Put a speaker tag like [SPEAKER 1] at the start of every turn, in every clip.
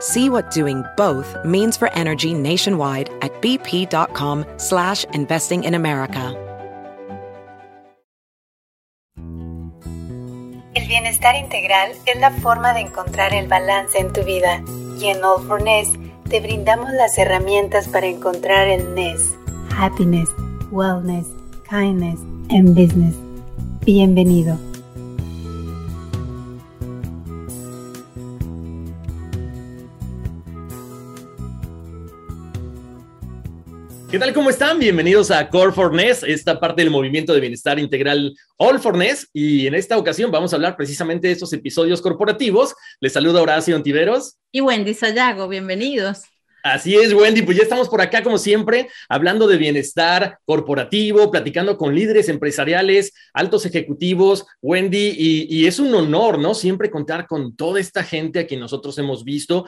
[SPEAKER 1] See what doing both means for energy nationwide at bp.com slash investing in America.
[SPEAKER 2] El bienestar integral es la forma de encontrar el balance en tu vida y en All for Ness te brindamos las herramientas para encontrar el Ness. Happiness, Wellness, Kindness and Business. Bienvenido.
[SPEAKER 3] ¿Qué tal? ¿Cómo están? Bienvenidos a Core for Ness, esta parte del movimiento de bienestar integral All for Ness. Y en esta ocasión vamos a hablar precisamente de estos episodios corporativos. Les saluda Horacio Antiveros.
[SPEAKER 4] Y Wendy Sayago, bienvenidos.
[SPEAKER 3] Así es, Wendy, pues ya estamos por acá como siempre, hablando de bienestar corporativo, platicando con líderes empresariales, altos ejecutivos, Wendy, y, es un honor, ¿no? Siempre contar con toda esta gente a quien nosotros hemos visto,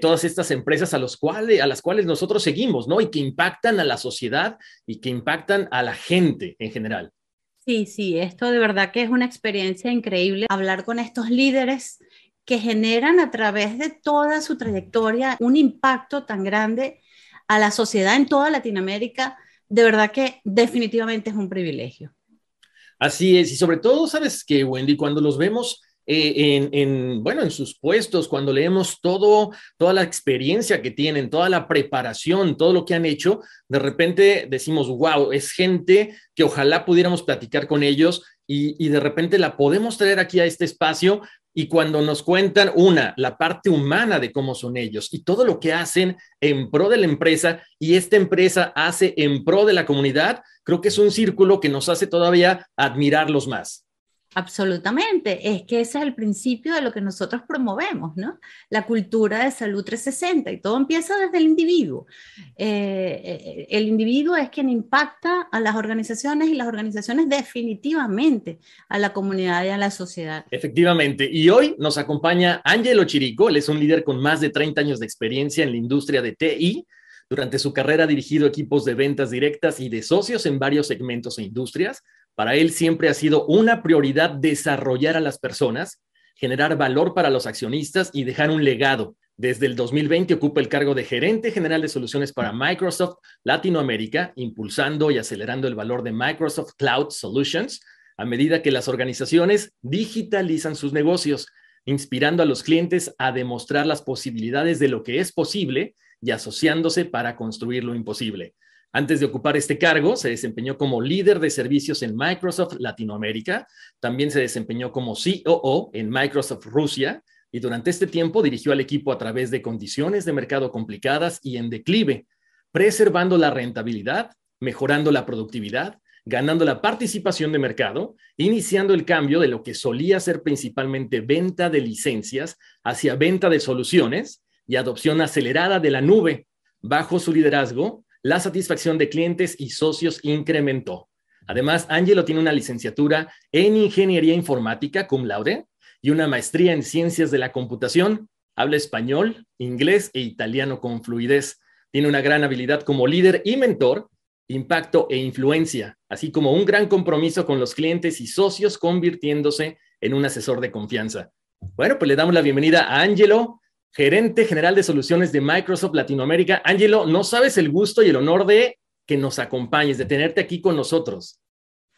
[SPEAKER 3] todas estas empresas a, los cuales, a las cuales nosotros seguimos, ¿no? Y que impactan a la sociedad y que impactan a la gente en general.
[SPEAKER 4] Sí, sí, esto de verdad que es una experiencia increíble hablar con estos líderes que generan a través de toda su trayectoria un impacto tan grande a la sociedad en toda Latinoamérica, de verdad que definitivamente es un privilegio.
[SPEAKER 3] Así es, y sobre todo, sabes que, Wendy, cuando los vemos eh, en, bueno, en sus puestos, cuando leemos todo, toda la experiencia que tienen, toda la preparación, todo lo que han hecho, de repente decimos, wow, es gente que ojalá pudiéramos platicar con ellos y, y, de repente la podemos traer aquí a este espacio y cuando nos cuentan, una, la parte humana de cómo son ellos y todo lo que hacen en pro de la empresa y esta empresa hace en pro de la comunidad, creo que es un círculo que nos hace todavía admirarlos más.
[SPEAKER 4] Absolutamente, es que ese es el principio de lo que nosotros promovemos, ¿no? La cultura de salud 360 y todo empieza desde el individuo. Eh, eh, el individuo es quien impacta a las organizaciones y las organizaciones definitivamente a la comunidad y a la sociedad.
[SPEAKER 3] Efectivamente, y hoy nos acompaña Ángelo Chirico, él es un líder con más de 30 años de experiencia en la industria de TI. Durante su carrera ha dirigido equipos de ventas directas y de socios en varios segmentos e industrias para él siempre ha sido una prioridad desarrollar a las personas, generar valor para los accionistas y dejar un legado. Desde el 2020 ocupa el cargo de gerente general de soluciones para Microsoft Latinoamérica, impulsando y acelerando el valor de Microsoft Cloud Solutions a medida que las organizaciones digitalizan sus negocios, inspirando a los clientes a demostrar las posibilidades de lo que es posible y asociándose para construir lo imposible. Antes de ocupar este cargo, se desempeñó como líder de servicios en Microsoft Latinoamérica, también se desempeñó como COO en Microsoft Rusia y durante este tiempo dirigió al equipo a través de condiciones de mercado complicadas y en declive, preservando la rentabilidad, mejorando la productividad, ganando la participación de mercado, iniciando el cambio de lo que solía ser principalmente venta de licencias hacia venta de soluciones y adopción acelerada de la nube. Bajo su liderazgo, la satisfacción de clientes y socios incrementó. Además, Angelo tiene una licenciatura en Ingeniería Informática cum laude y una maestría en Ciencias de la Computación. Habla español, inglés e italiano con fluidez. Tiene una gran habilidad como líder y mentor, impacto e influencia, así como un gran compromiso con los clientes y socios, convirtiéndose en un asesor de confianza. Bueno, pues le damos la bienvenida a Angelo gerente general de soluciones de Microsoft Latinoamérica. Angelo, no sabes el gusto y el honor de que nos acompañes, de tenerte aquí con nosotros.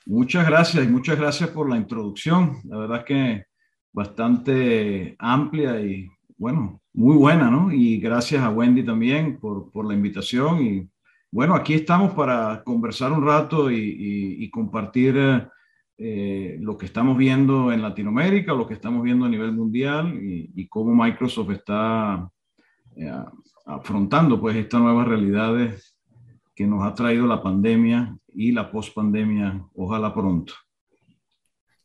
[SPEAKER 5] Muchas gracias y muchas gracias por la introducción. La verdad que bastante amplia y, bueno, muy buena, ¿no? Y gracias a Wendy también por, por la invitación y bueno, aquí estamos para conversar un rato y, compartir eh, lo que estamos viendo en Latinoamérica, lo que estamos viendo a nivel mundial y, cómo Microsoft está eh, afrontando pues estas nuevas realidades que nos ha traído la pandemia y la post-pandemia, ojalá pronto.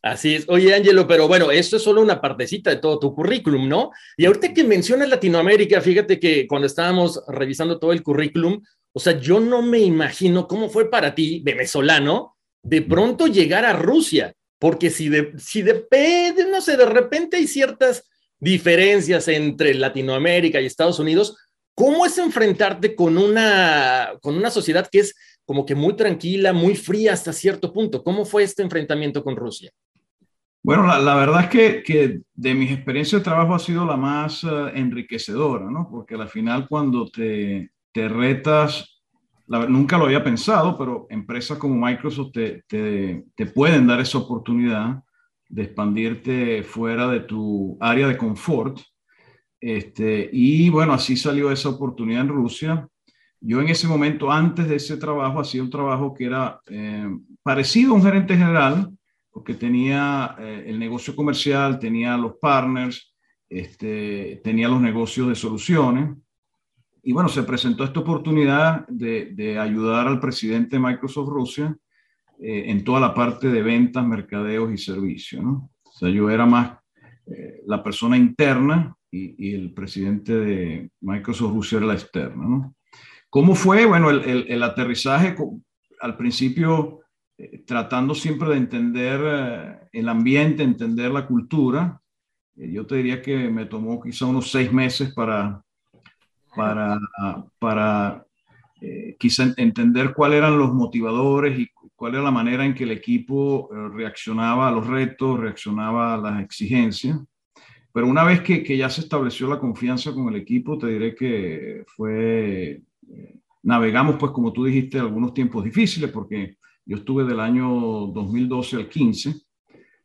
[SPEAKER 3] Así es. Oye, Ángelo, pero bueno, esto es solo una partecita de todo tu currículum, ¿no? Y ahorita que mencionas Latinoamérica, fíjate que cuando estábamos revisando todo el currículum, o sea, yo no me imagino cómo fue para ti, venezolano, de pronto llegar a Rusia, porque si de, si de, no sé, de repente hay ciertas diferencias entre Latinoamérica y Estados Unidos, ¿cómo es enfrentarte con una, con una sociedad que es como que muy tranquila, muy fría hasta cierto punto? ¿Cómo fue este enfrentamiento con Rusia?
[SPEAKER 5] Bueno, la, verdad es que, que, de mis experiencias de trabajo ha sido la más eh, enriquecedora, ¿no? Porque al final cuando te, te retas, nunca lo había pensado, pero empresas como Microsoft te, te, te, pueden dar esa oportunidad de expandirte fuera de tu área de confort. Este, y bueno, así salió esa oportunidad en Rusia. Yo en ese momento, antes de ese trabajo, hacía un trabajo que era eh, parecido a un gerente general, porque tenía eh, el negocio comercial, tenía los partners, este, tenía los negocios de soluciones. Y bueno, se presentó esta oportunidad de, de ayudar al presidente de Microsoft Rusia eh, en toda la parte de ventas, mercadeos y servicios. ¿no? O sea, yo era más eh, la persona interna y, y, el presidente de Microsoft Rusia era la externa. ¿no? ¿Cómo fue? Bueno, el, el, el aterrizaje al principio eh, tratando siempre de entender eh, el ambiente, entender la cultura. Eh, yo te diría que me tomó quizá unos seis meses para, para, para quizá entender cuáles eran los motivadores y cuál era la manera en que el equipo reaccionaba a los retos, reaccionaba a las exigencias. Pero una vez que, que ya se estableció la confianza con el equipo, te diré que fue, navegamos pues como tú dijiste, algunos tiempos difíciles porque yo estuve del año 2012 al 15,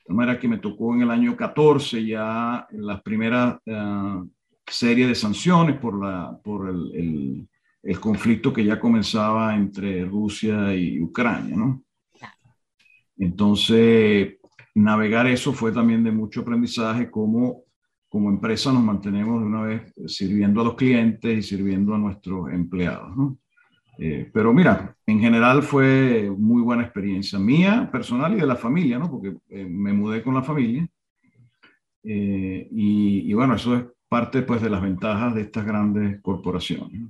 [SPEAKER 5] de manera que me tocó en el año 14 ya la primera uh, serie de sanciones por, la, por el, el, el, conflicto que ya comenzaba entre Rusia y Ucrania, ¿no? Entonces, navegar eso fue también de mucho aprendizaje, como como empresa nos mantenemos de una vez sirviendo a los clientes y sirviendo a nuestros empleados, ¿no? Eh, pero mira, en general fue muy buena experiencia mía, personal y de la familia, ¿no? Porque eh, me mudé con la familia. Eh, y, y, bueno, eso es parte pues de las ventajas de estas grandes corporaciones.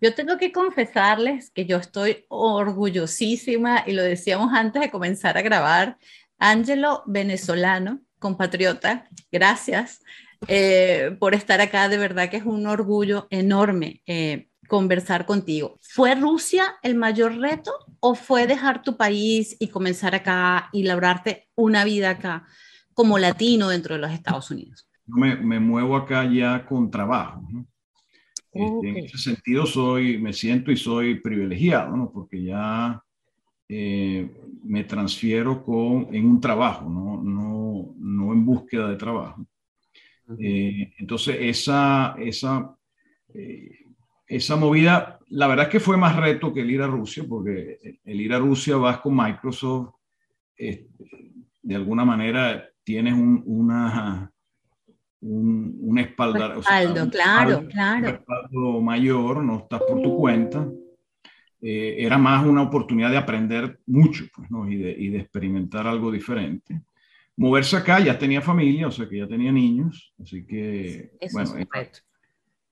[SPEAKER 4] Yo tengo que confesarles que yo estoy orgullosísima, y lo decíamos antes de comenzar a grabar, Ángelo, venezolano, compatriota, gracias por estar acá, de verdad que es un orgullo enorme conversar contigo. ¿Fue Rusia el mayor reto o fue dejar tu país y comenzar acá y labrarte una vida acá como latino dentro de los Estados Unidos?
[SPEAKER 5] Me, me muevo acá ya con trabajo. ¿no? Este, en ese sentido soy, me siento y soy privilegiado, ¿no? porque ya eh, me transfiero con, en un trabajo, no, no, no en búsqueda de trabajo. Eh, entonces, esa, esa eh, esa movida, la verdad es que fue más reto que el ir a Rusia, porque el ir a Rusia vas con Microsoft, eh, de alguna manera tienes un, una, un, un
[SPEAKER 4] espaldar, claro, claro. Un
[SPEAKER 5] espaldo mayor, no estás por tu cuenta. Eh, era más una oportunidad de aprender mucho pues, ¿no? y, de, y, de, experimentar algo diferente. Moverse acá, ya tenía familia, o sea que ya tenía niños, así que,
[SPEAKER 4] Eso bueno, es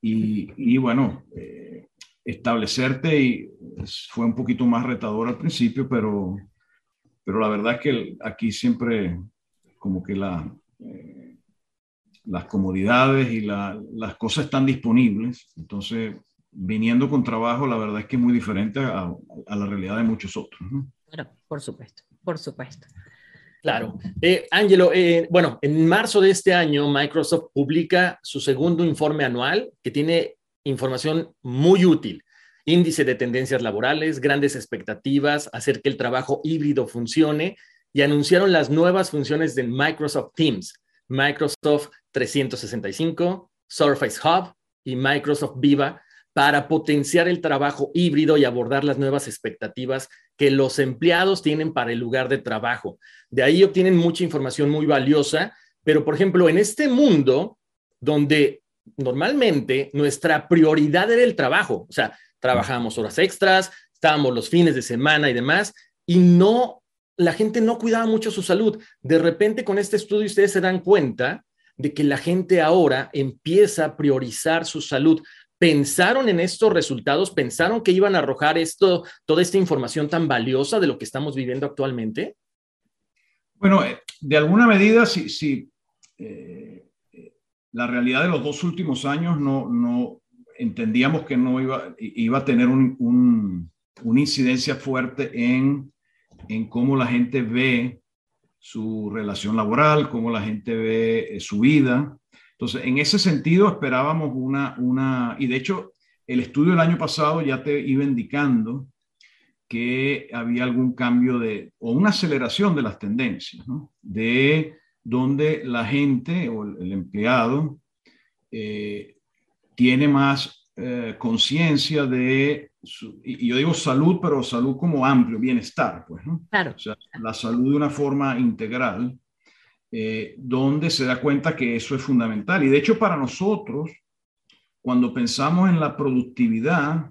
[SPEAKER 5] y, bueno, eh, establecerte y fue un poquito más retador al principio, pero, pero la verdad es que aquí siempre como que la, eh, las comodidades y la, las cosas están disponibles. Entonces, viniendo con trabajo, la verdad es que es muy diferente a, a la realidad de muchos otros. ¿no?
[SPEAKER 4] Claro, por supuesto, por supuesto.
[SPEAKER 3] Claro. Eh, Ángelo, eh, bueno, en marzo de este año Microsoft publica su segundo informe anual que tiene información muy útil. Índice de tendencias laborales, grandes expectativas, hacer que el trabajo híbrido funcione y anunciaron las nuevas funciones de Microsoft Teams, Microsoft 365, Surface Hub y Microsoft Viva para potenciar el trabajo híbrido y abordar las nuevas expectativas que los empleados tienen para el lugar de trabajo. De ahí obtienen mucha información muy valiosa, pero por ejemplo, en este mundo donde normalmente nuestra prioridad era el trabajo, o sea, trabajábamos horas extras, estábamos los fines de semana y demás, y no, la gente no cuidaba mucho su salud. De repente con este estudio ustedes se dan cuenta de que la gente ahora empieza a priorizar su salud pensaron en estos resultados, pensaron que iban a arrojar esto, toda esta información tan valiosa de lo que estamos viviendo actualmente?
[SPEAKER 5] Bueno, eh, de alguna medida, sí, sí eh, la realidad de los dos últimos años no, entendíamos que no iba, iba a tener un, una incidencia fuerte en, en cómo la gente ve su relación laboral, cómo la gente ve eh, su vida. Entonces, en ese sentido esperábamos una, una, y de hecho, el estudio del año pasado ya te iba indicando que había algún cambio de, o una aceleración de las tendencias, ¿no? De donde la gente o el, empleado eh, tiene más eh, conciencia de, y yo digo salud, pero salud como amplio, bienestar, pues, ¿no?
[SPEAKER 4] Claro.
[SPEAKER 5] O sea, la salud de una forma integral eh, donde se da cuenta que eso es fundamental. Y de hecho para nosotros, cuando pensamos en la productividad,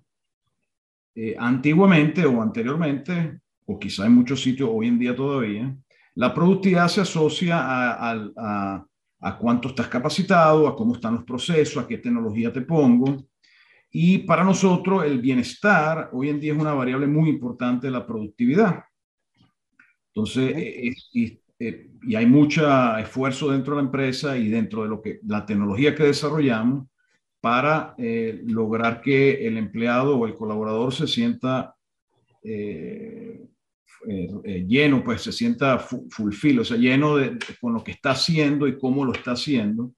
[SPEAKER 5] eh, antiguamente o anteriormente, o quizá en muchos sitios hoy en día todavía, la productividad se asocia a, a cuánto estás capacitado, a cómo están los procesos, a qué tecnología te pongo. Y para nosotros el bienestar hoy en día es una variable muy importante de la productividad. Entonces, es, eh, y hay mucho esfuerzo dentro de la empresa y dentro de lo que la tecnología que desarrollamos para eh, lograr que el empleado o el colaborador se sienta eh, lleno, pues se sienta fulfill, o sea, lleno de, con lo que está haciendo y cómo lo está haciendo.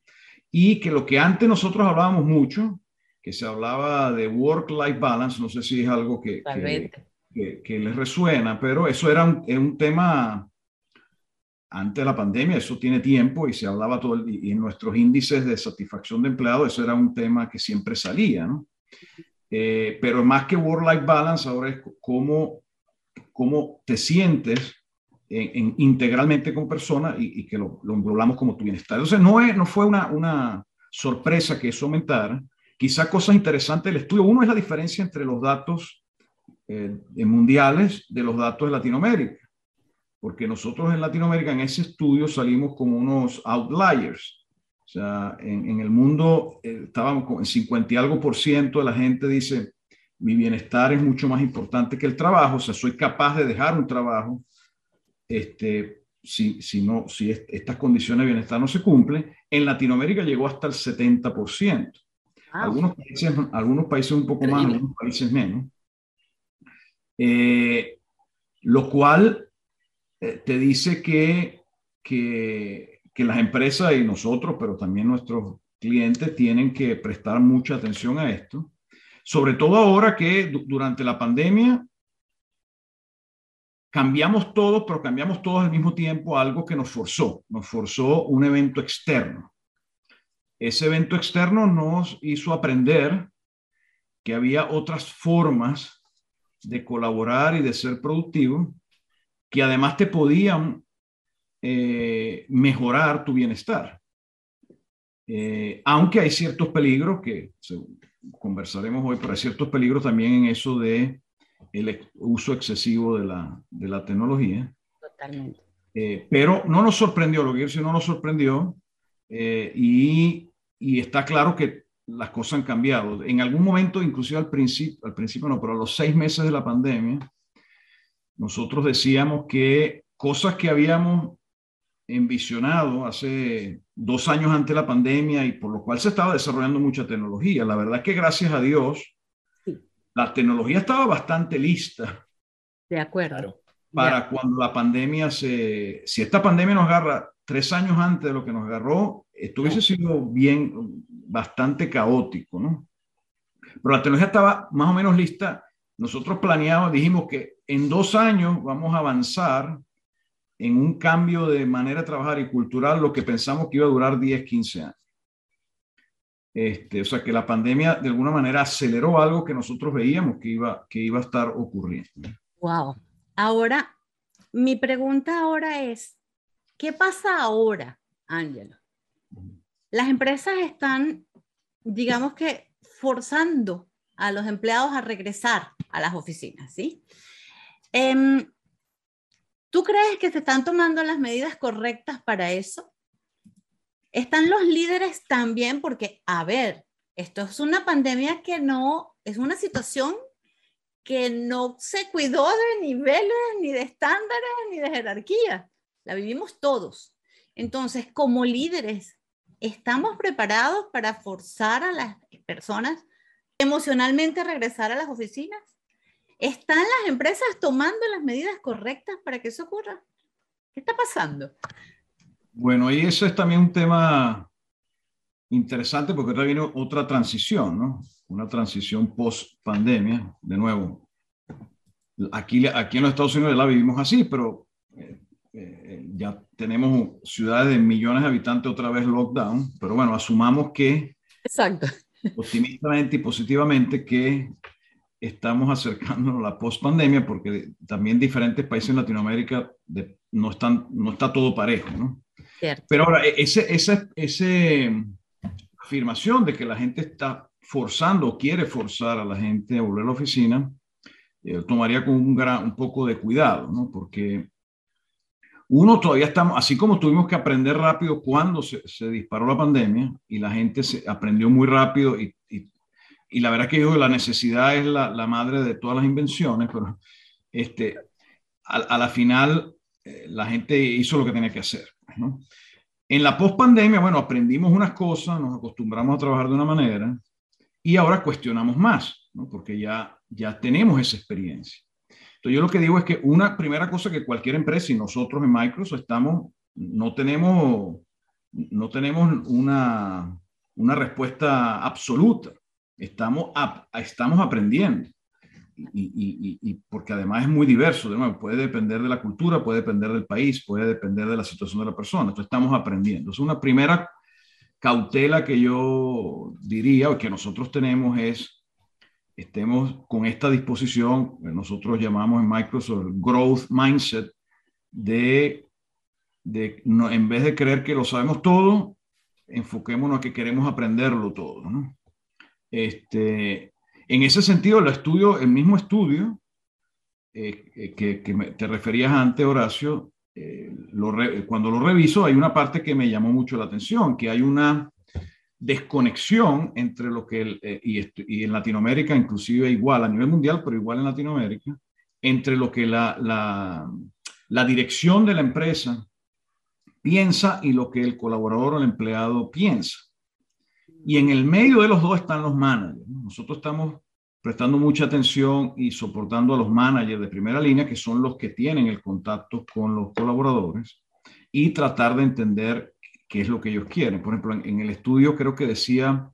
[SPEAKER 5] Y que lo que antes nosotros hablábamos mucho, que se hablaba de work-life balance, no sé si es algo que, que, que, les resuena, pero eso era un, un tema antes de la pandemia, eso tiene tiempo y se hablaba todo, el, y en nuestros índices de satisfacción de empleados, eso era un tema que siempre salía, ¿no? Eh, pero más que work-life balance, ahora es cómo, cómo te sientes en, integralmente con personas y, que lo, lo englobamos como tu bienestar. Entonces, no, es, no fue una, una sorpresa que eso aumentara. Quizá cosas interesantes del estudio. Uno es la diferencia entre los datos eh, mundiales de los datos de Latinoamérica porque nosotros en Latinoamérica en ese estudio salimos como unos outliers. O sea, en, el mundo eh, estábamos con 50 y algo por ciento de la gente dice, mi bienestar es mucho más importante que el trabajo, o sea, soy capaz de dejar un trabajo este, si, si, no, si estas condiciones de bienestar no se cumplen. En Latinoamérica llegó hasta el 70%. Algunos, países, algunos países un poco más, algunos países menos. Eh, lo cual eh, te dice que, que, que las empresas y nosotros, pero también nuestros clientes, tienen que prestar mucha atención a esto. Sobre todo ahora que durante la pandemia cambiamos todo, pero cambiamos todos al mismo tiempo algo que nos forzó, nos forzó un evento externo. Ese evento externo nos hizo aprender que había otras formas de colaborar y de ser productivo que además te podían eh, mejorar tu bienestar. Eh, aunque hay ciertos peligros que conversaremos hoy, pero hay ciertos peligros también en eso de el uso excesivo de la, de la tecnología.
[SPEAKER 4] Totalmente.
[SPEAKER 5] Eh, pero no nos sorprendió, lo que decir, no nos sorprendió y, y, está claro que las cosas han cambiado. En algún momento, inclusive al principio, al principio no, pero a los seis meses de la pandemia, nosotros decíamos que cosas que habíamos envisionado hace dos años antes de la pandemia y por lo cual se estaba desarrollando mucha tecnología. La verdad es que gracias a Dios, la tecnología estaba bastante lista.
[SPEAKER 4] De acuerdo.
[SPEAKER 5] Para cuando la pandemia se... Si esta pandemia nos agarra tres años antes de lo que nos agarró, esto hubiese sido bien, bastante caótico, ¿no? Pero la tecnología estaba más o menos lista nosotros planeamos, dijimos que en dos años vamos a avanzar en un cambio de manera de trabajar y cultural, lo que pensamos que iba a durar 10, 15 años. Este, o sea que la pandemia de alguna manera aceleró algo que nosotros veíamos que iba, que iba a estar ocurriendo.
[SPEAKER 4] Wow. Ahora, mi pregunta ahora es, ¿qué pasa ahora, Ángelo? Las empresas están, digamos que, forzando a los empleados a regresar a las oficinas, ¿sí? Em, ¿Tú crees que se están tomando las medidas correctas para eso? Están los líderes también porque, a ver, esto es una pandemia que no, es una situación que no se cuidó de niveles, ni de estándares, ni de jerarquía. La vivimos todos. Entonces, como líderes, ¿estamos preparados para forzar a las personas emocionalmente a regresar a las oficinas? ¿Están las empresas tomando las medidas correctas para que eso ocurra? ¿Qué está pasando?
[SPEAKER 5] Bueno, y eso es también un tema interesante porque ahora viene otra transición, ¿no? Una transición post pandemia, de nuevo. Aquí, aquí en los Estados Unidos la vivimos así, pero eh, eh, ya tenemos ciudades de millones de habitantes otra vez lockdown, pero bueno, asumamos que
[SPEAKER 4] Exacto.
[SPEAKER 5] optimistamente y positivamente que estamos acercándonos a la post-pandemia porque también diferentes países en Latinoamérica no, están, no está todo parejo, ¿no? Pero ahora, e, ese, esa, ese afirmación de que la gente está forzando o quiere forzar a la gente a volver a la oficina, eh, tomaría con un, gran, un poco de cuidado, ¿no? Porque uno todavía estamos, así como tuvimos que aprender rápido cuando se, disparó la pandemia y la gente se aprendió muy rápido y, la verdad que yo la necesidad es la, madre de todas las invenciones, pero este, a, la final eh, la gente hizo lo que tenía que hacer. En la post-pandemia, bueno, aprendimos unas cosas, nos acostumbramos a trabajar de una manera y ahora cuestionamos más, porque ya, ya tenemos esa experiencia. Yo lo que digo es que una primera cosa que cualquier empresa y nosotros en Microsoft estamos, no tenemos, no tenemos una, una respuesta absoluta estamos, estamos aprendiendo. Y, y, porque además es muy diverso, de nuevo, puede depender de la cultura, puede depender del país, puede depender de la situación de la persona. Entonces estamos aprendiendo. Es una primera cautela que yo diría o que nosotros tenemos es estemos con esta disposición, que nosotros llamamos en Microsoft growth mindset, de, de no, en vez de creer que lo sabemos todo, enfoquémonos a que queremos aprenderlo todo. Este, en ese sentido, el estudio, el mismo estudio eh, eh, que, te referías antes, Horacio, eh, cuando lo reviso hay una parte que me llamó mucho la atención, que hay una desconexión entre lo que, el, eh, y, en Latinoamérica, inclusive igual a nivel mundial, pero igual en Latinoamérica, entre lo que la, la, la dirección de la empresa piensa y lo que el colaborador o el empleado piensa. Y en el medio de los dos están los managers. Nosotros estamos prestando mucha atención y soportando a los managers de primera línea, que son los que tienen el contacto con los colaboradores, y tratar de entender qué es lo que ellos quieren. Por ejemplo, en, en el estudio creo que decía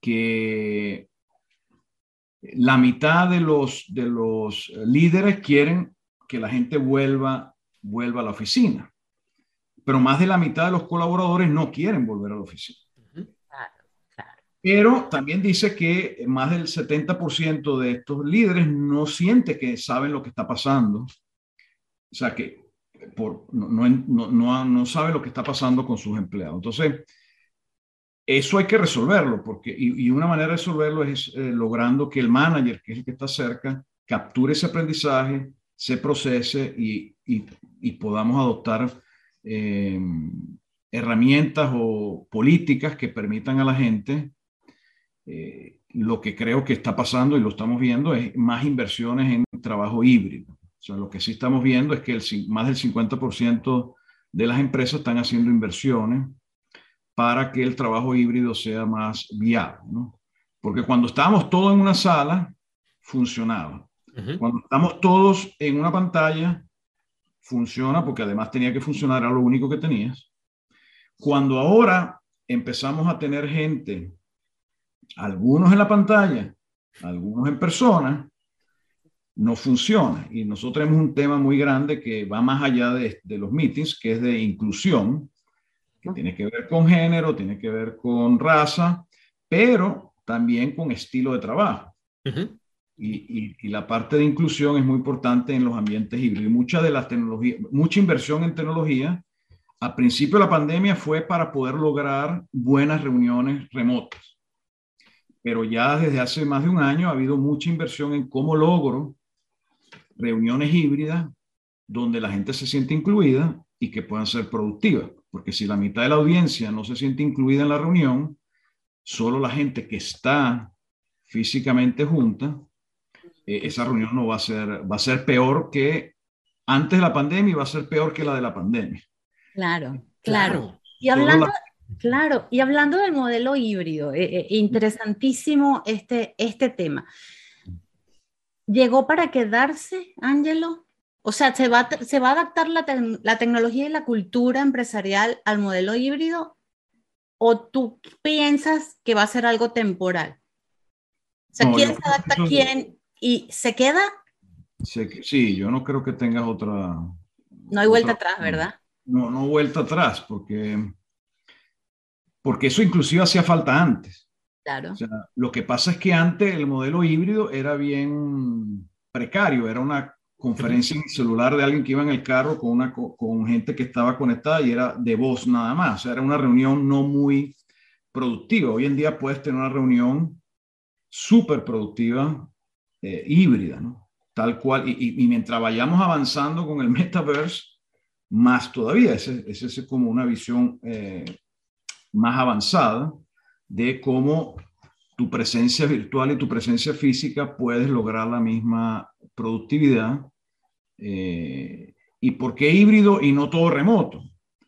[SPEAKER 5] que la mitad de los, de los líderes quieren que la gente vuelva, vuelva a la oficina, pero más de la mitad de los colaboradores no quieren volver a la oficina. Pero también dice que más del 70% de estos líderes no siente que saben lo que está pasando. O sea, que no, sabe lo que está pasando con sus empleados. Entonces, eso hay que resolverlo, porque, y, una manera de resolverlo es eh, logrando que el manager, que es el que está cerca, capture ese aprendizaje, se procese y podamos adoptar eh, herramientas o políticas que permitan a la gente eh, lo que creo que está pasando y lo estamos viendo es más inversiones en trabajo híbrido. O sea, lo que sí estamos viendo es que el, más del 50% de las empresas están haciendo inversiones para que el trabajo híbrido sea más viable. ¿no? Porque cuando estábamos todos en una sala, funcionaba. Uh -huh. Cuando estamos todos en una pantalla, funciona porque además tenía que funcionar, era lo único que tenías. Cuando ahora empezamos a tener gente algunos en la pantalla, algunos en persona, no funciona. Y nosotros tenemos un tema muy grande que va más allá de, de, los meetings, que es de inclusión, que tiene que ver con género, tiene que ver con raza, pero también con estilo de trabajo. y, y, la parte de inclusión es muy importante en los ambientes híbridos. Mucha de la tecnología, mucha inversión en tecnología, a principio de la pandemia fue para poder lograr buenas reuniones remotas. Pero ya desde hace más de un año ha habido mucha inversión en cómo logro reuniones híbridas donde la gente se siente incluida y que puedan ser productivas. Porque si la mitad de la audiencia no se siente incluida en la reunión, solo la gente que está físicamente junta, eh, esa reunión no va a ser, va a ser peor que antes de la pandemia y va a ser peor que la de la pandemia.
[SPEAKER 4] Claro, claro. Y hablando, claro, y hablando del modelo híbrido, eh, eh, interesantísimo este, este tema. ¿Llegó para quedarse, Ángelo? O sea, ¿se va, se va a adaptar la, la tecnología y la cultura empresarial al modelo híbrido o tú piensas que va a ser algo temporal? O sea, ¿quién se adapta a quién y se queda?
[SPEAKER 5] Sí, yo no creo que tengas otra...
[SPEAKER 4] No hay vuelta atrás, ¿verdad?
[SPEAKER 5] No, no vuelta atrás, porque, porque eso inclusive hacía falta antes.
[SPEAKER 4] Claro.
[SPEAKER 5] O sea, lo que pasa es que antes el modelo híbrido era bien precario, era una conferencia en celular de alguien que iba en el carro con, una, con gente que estaba conectada y era de voz nada más. O sea, era una reunión no muy productiva. Hoy en día puedes tener una reunión súper productiva, eh, híbrida, ¿no? Tal cual. Y, mientras vayamos avanzando con el metaverse, más todavía. Esa es como una visión eh, más avanzada de cómo tu presencia virtual y tu presencia física puedes lograr la misma productividad. Eh, ¿Y por qué híbrido y no todo remoto?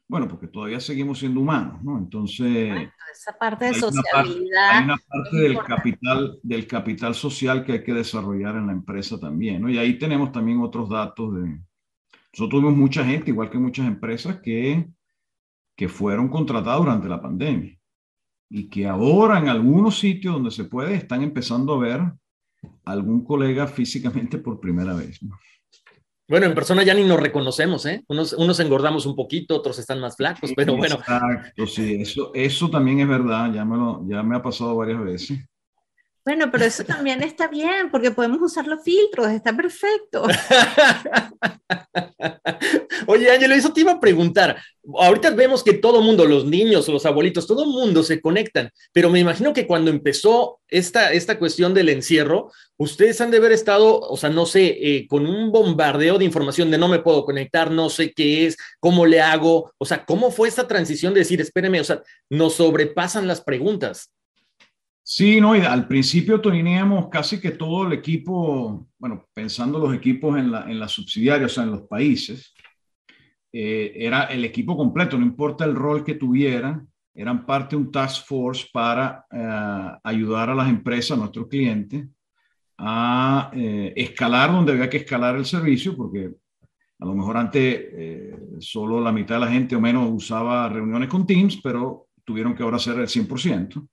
[SPEAKER 5] Bueno, porque todavía seguimos siendo humanos, ¿no? Entonces...
[SPEAKER 4] esa parte de sociabilidad.
[SPEAKER 5] hay una parte del capital, del capital social que hay que desarrollar en la empresa también, ¿no? Y ahí tenemos también otros datos de... Nosotros tuvimos mucha gente, igual que muchas empresas, que, que fueron contratadas durante la pandemia y que ahora en algunos sitios donde se puede están empezando a ver algún colega físicamente por primera vez.
[SPEAKER 3] Bueno, en persona ya ni nos reconocemos, ¿eh? Unos, unos engordamos un poquito, otros están más flacos, pero bueno.
[SPEAKER 5] Exacto, sí, eso, eso también es verdad, ya me, lo, ya me ha pasado varias veces.
[SPEAKER 4] Bueno, pero eso también está bien, porque podemos usar los filtros, está perfecto.
[SPEAKER 3] Oye, Ángelo, eso te iba a preguntar. Ahorita vemos que todo mundo, los niños, los abuelitos, todo mundo se conectan, pero me imagino que cuando empezó esta, esta cuestión del encierro, ustedes han de haber estado, o sea, no sé, eh, con un bombardeo de información de no me puedo conectar, no sé qué es, cómo le hago, o sea, ¿cómo fue esta transición de decir, espéreme, o sea, nos sobrepasan las preguntas?
[SPEAKER 5] Sí, no, y al principio teníamos casi que todo el equipo, bueno, pensando los equipos en la, en subsidiaria, o sea, en los países, eh, era el equipo completo, no importa el rol que tuvieran, eran parte de un task force para eh, ayudar a las empresas, a nuestros clientes, a eh, escalar donde había que escalar el servicio, porque a lo mejor antes solo la mitad de la gente o menos usaba reuniones con Teams, pero tuvieron que ahora hacer el 100%.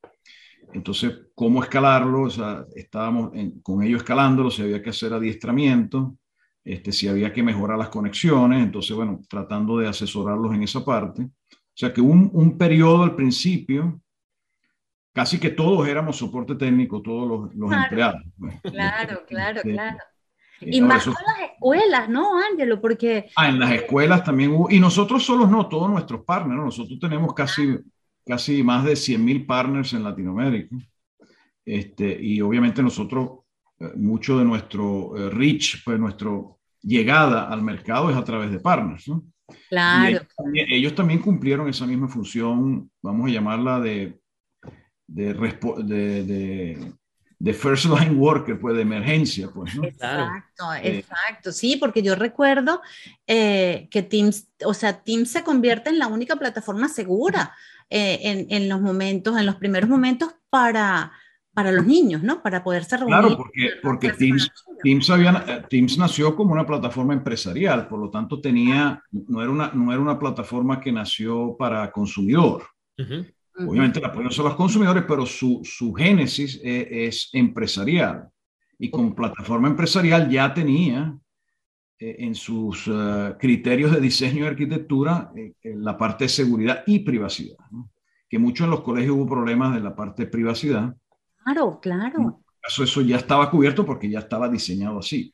[SPEAKER 5] Entonces, ¿cómo escalarlo? O sea, estábamos con ellos escalándolo, si había que hacer adiestramiento, este, si había que mejorar las conexiones, entonces, bueno, tratando de asesorarlos en esa parte. O sea, que un, un periodo al principio, casi que todos éramos soporte técnico, todos los, empleados.
[SPEAKER 4] Pues. Claro, claro, este, claro. Eh, y más con las escuelas, ¿no, Ángelo? Porque...
[SPEAKER 5] Ah, en las escuelas también hubo, y nosotros solos no, todos nuestros partners, nosotros tenemos casi casi más de 100.000 partners en Latinoamérica. Este, y obviamente nosotros, eh, mucho de nuestro eh, reach, pues nuestra llegada al mercado es a través de partners, ¿no?
[SPEAKER 4] Claro.
[SPEAKER 5] Ellos también, cumplieron esa misma función, vamos a llamarla de, de, de, de first line worker, pues de emergencia, pues, ¿no?
[SPEAKER 4] Exacto, eh, exacto. Sí, porque yo recuerdo que Teams, o sea, Teams se convierte en la única plataforma segura eh, en, en, los momentos, en los primeros momentos para, para los niños, ¿no? Para poderse reunir.
[SPEAKER 5] Claro, porque, porque Teams, Teams, eh, Teams, nació como una plataforma empresarial, por lo tanto tenía, no era una, no era una plataforma que nació para consumidor. Obviamente la apoyo a los consumidores, pero su, su génesis es, es, empresarial. Y con plataforma empresarial ya tenía eh, en sus eh, criterios de diseño y arquitectura eh, la parte de seguridad y privacidad, que que muchos en los colegios hubo problemas de la parte de privacidad.
[SPEAKER 4] Claro, claro.
[SPEAKER 5] Eso, eso ya estaba cubierto porque ya estaba diseñado así.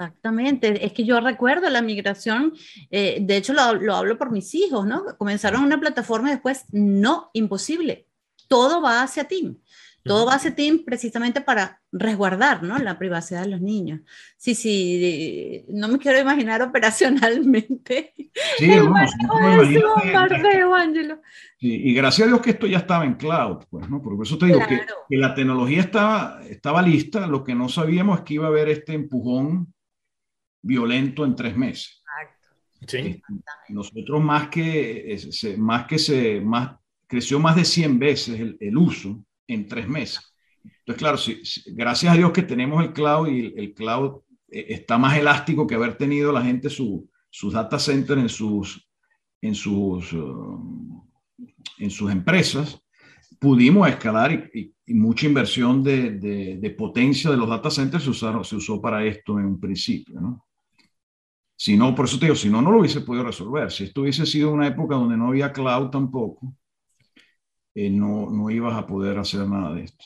[SPEAKER 4] Exactamente, es que yo recuerdo la migración, eh, de hecho lo, lo, hablo por mis hijos, ¿no? Comenzaron una plataforma y después, no, imposible, todo va hacia ti. Todo va hacia ti precisamente para resguardar ¿no? la privacidad de los niños. Sí, sí, no me quiero imaginar operacionalmente. Sí, el
[SPEAKER 5] bombardeo, Ángelo. Sí, y gracias a Dios que esto ya estaba en cloud, pues, ¿no? Por eso te digo que, que, la tecnología estaba, estaba lista, lo que no sabíamos es que iba a haber este empujón violento en tres meses. Exacto. Sí. Nosotros más que, más que se, más, creció más de 100 veces el, el uso en tres meses. Entonces, claro, gracias a Dios que tenemos el cloud y el, cloud eh, está más elástico que haber tenido la gente su, sus data centers en sus, en sus, uh, en sus empresas, pudimos escalar y, mucha inversión de, de, potencia de los data centers se, usaron, se usó para esto en un principio, ¿no? Si no, por eso te digo, si no, no lo hubiese podido resolver. Si esto hubiese sido una época donde no había cloud tampoco, eh, no, no ibas a poder hacer nada de esto.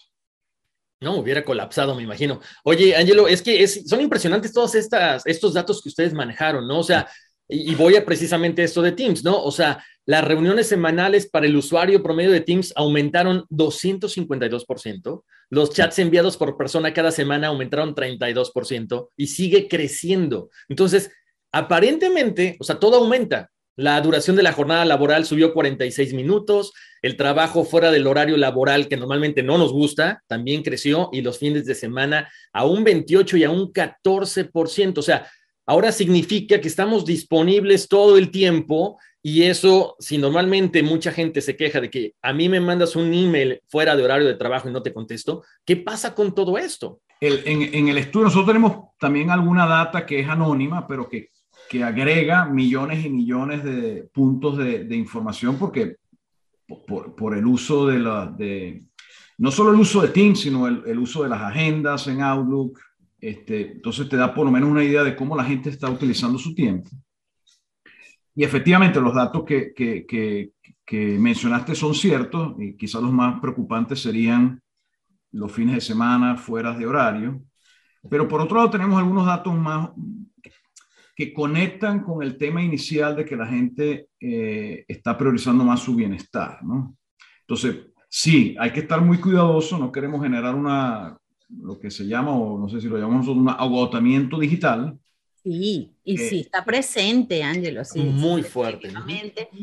[SPEAKER 3] No, hubiera colapsado, me imagino. Oye, Angelo, es que son impresionantes todos estos datos que ustedes manejaron, ¿no? O sea, y, voy a precisamente esto de Teams, ¿no? O sea, las reuniones semanales para el usuario promedio de Teams aumentaron 252%, los chats enviados por persona cada semana aumentaron 32% y sigue creciendo. Entonces, aparentemente, o sea, todo aumenta, la duración de la jornada laboral subió 46 minutos, el trabajo fuera del horario laboral, que normalmente no nos gusta, también creció y los fines de semana a un 28 y a un 14%. O sea, ahora significa que estamos disponibles todo el tiempo y eso, si normalmente mucha gente se queja de que a mí me mandas un email fuera de horario de trabajo y no te contesto, ¿qué pasa con todo esto?
[SPEAKER 5] en, en el estudio nosotros tenemos también alguna data que es anónima, pero que que agrega millones y millones de puntos de, información porque por, el uso de la, de, no solo el uso de Teams, sino el, uso de las agendas en Outlook. Este, entonces te da por lo menos una idea de cómo la gente está utilizando su tiempo. Y efectivamente los datos que, que, que, que mencionaste son ciertos y quizás los más preocupantes serían los fines de semana fuera de horario. Pero por otro lado tenemos algunos datos más, que conectan con el tema inicial de que la gente eh, está priorizando más su bienestar, ¿no? Entonces, sí, hay que estar muy cuidadoso, no queremos generar una, lo que se llama, o no sé si lo llamamos, un agotamiento digital.
[SPEAKER 4] Sí, y sí, está presente, Ángelo, sí.
[SPEAKER 3] Muy fuerte.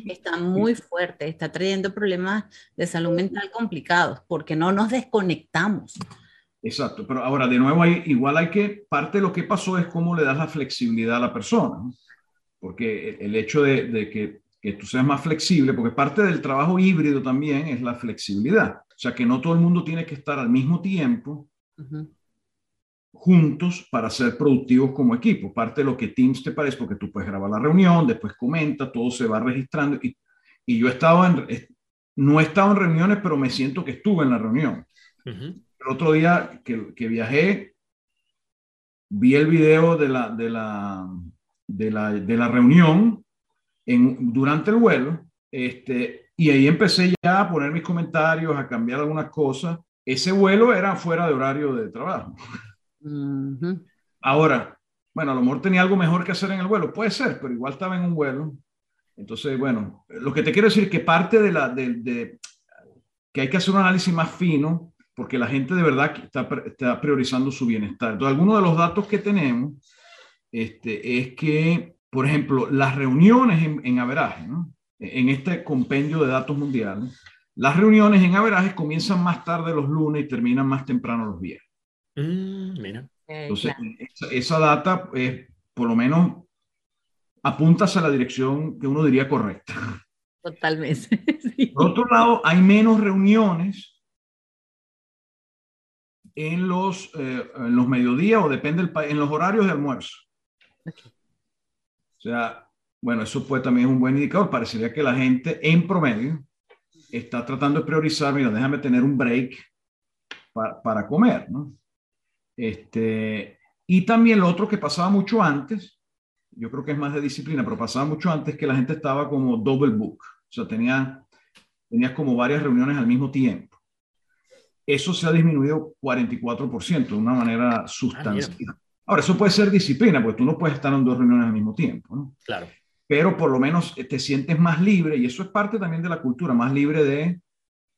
[SPEAKER 4] Está muy fuerte, está trayendo problemas de salud mental complicados, porque no nos desconectamos.
[SPEAKER 5] Exacto, pero ahora de nuevo hay, igual hay que, parte de lo que pasó es cómo le das la flexibilidad a la persona, porque el, hecho de, que, que, tú seas más flexible, porque parte del trabajo híbrido también es la flexibilidad, o sea que no todo el mundo tiene que estar al mismo tiempo juntos para ser productivos como equipo, parte de lo que Teams te parece, porque tú puedes grabar la reunión, después comenta, todo se va registrando, y, y yo estaba en, no he estado en reuniones, pero me siento que estuve en la reunión. El otro día que, que, viajé, vi el video de la, de la, de la, de la reunión en, durante el vuelo, este, y ahí empecé ya a poner mis comentarios, a cambiar algunas cosas. Ese vuelo era fuera de horario de trabajo. Ahora, bueno, a lo mejor tenía algo mejor que hacer en el vuelo, puede ser, pero igual estaba en un vuelo. Entonces, bueno, lo que te quiero decir es que parte de la, de, de que hay que hacer un análisis más fino porque la gente de verdad está, está priorizando su bienestar. Entonces, algunos de los datos que tenemos este, es que, por ejemplo, las reuniones en, en averaje, ¿no? en este compendio de datos mundiales, las reuniones en averaje comienzan más tarde los lunes y terminan más temprano los viernes.
[SPEAKER 3] Mm, mira.
[SPEAKER 5] Entonces, esa, data es, por lo menos, apunta hacia la dirección que uno diría correcta.
[SPEAKER 4] Totalmente.
[SPEAKER 5] Por otro lado, hay menos reuniones en los, eh, en los mediodías o depende del en los horarios de almuerzo. O sea, bueno, eso puede también es un buen indicador. Parecería que la gente en promedio está tratando de priorizar, mira, déjame tener un break para, para comer, ¿no? Este, y también lo otro que pasaba mucho antes, yo creo que es más de disciplina, pero pasaba mucho antes que la gente estaba como double book. O sea, tenía tenías como varias reuniones al mismo tiempo. Eso se ha disminuido 44% de una manera sustancial. Ahora, eso puede ser disciplina, porque tú no puedes estar en dos reuniones al mismo tiempo, ¿no?
[SPEAKER 3] Claro.
[SPEAKER 5] Pero por lo menos te sientes más libre, y eso es parte también de la cultura, más libre de,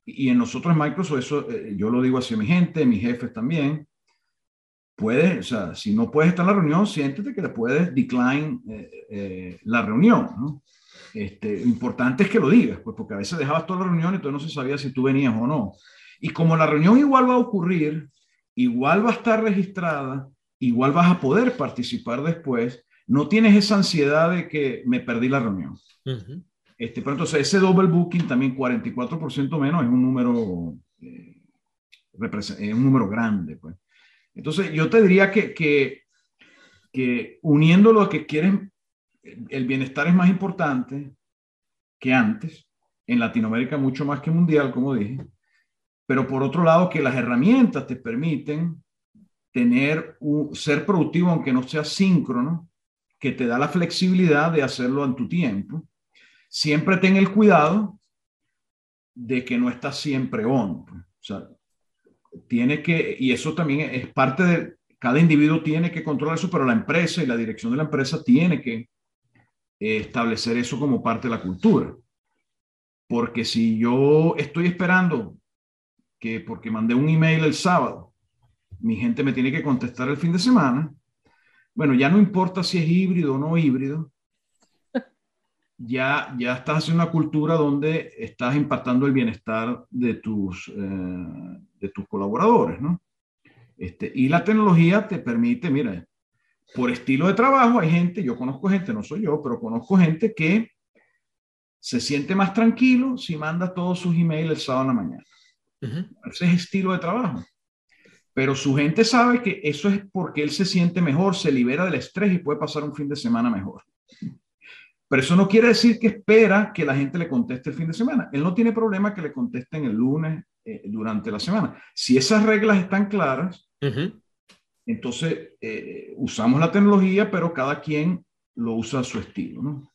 [SPEAKER 5] y en nosotros en Microsoft, eso eh, yo lo digo hacia mi gente, mis jefes también, puedes, o sea, si no puedes estar en la reunión, siéntete que le puedes decline eh, eh, la reunión, ¿no? Este, lo importante es que lo digas, pues porque a veces dejabas toda la reunión y tú no se sabía si tú venías o no. Y como la reunión igual va a ocurrir, igual va a estar registrada, igual vas a poder participar después, no tienes esa ansiedad de que me perdí la reunión. este, pero entonces ese double booking también 44% menos es un número, eh, es un número grande. Pues. Entonces yo te diría que, que, que uniendo lo que quieren, el bienestar es más importante que antes, en Latinoamérica mucho más que mundial, como dije, pero por otro lado que las herramientas te permiten tener ser productivo aunque no sea síncrono, que te da la flexibilidad de hacerlo en tu tiempo. Siempre ten el cuidado de que no estás siempre on. O sea, tiene que, y eso también es parte de, cada individuo tiene que controlar eso, pero la empresa y la dirección de la empresa tiene que establecer eso como parte de la cultura. Porque si yo estoy esperando que porque mandé un email el sábado, mi gente me tiene que contestar el fin de semana, bueno, ya no importa si es híbrido o no híbrido, ya, ya estás haciendo una cultura donde estás impactando el bienestar de tus, eh, de tus colaboradores, ¿no? Este, y la tecnología te permite, mira, por estilo de trabajo hay gente, yo conozco gente, no soy yo, pero conozco gente que se siente más tranquilo si manda todos sus emails el sábado en la mañana. Ese es estilo de trabajo. Pero su gente sabe que eso es porque él se siente mejor, se libera del estrés y puede pasar un fin de semana mejor. Pero eso no quiere decir que espera que la gente le conteste el fin de semana. Él no tiene problema que le contesten el lunes eh, durante la semana. Si esas reglas están claras, entonces eh, usamos la tecnología, pero cada quien lo usa a su estilo. ¿no?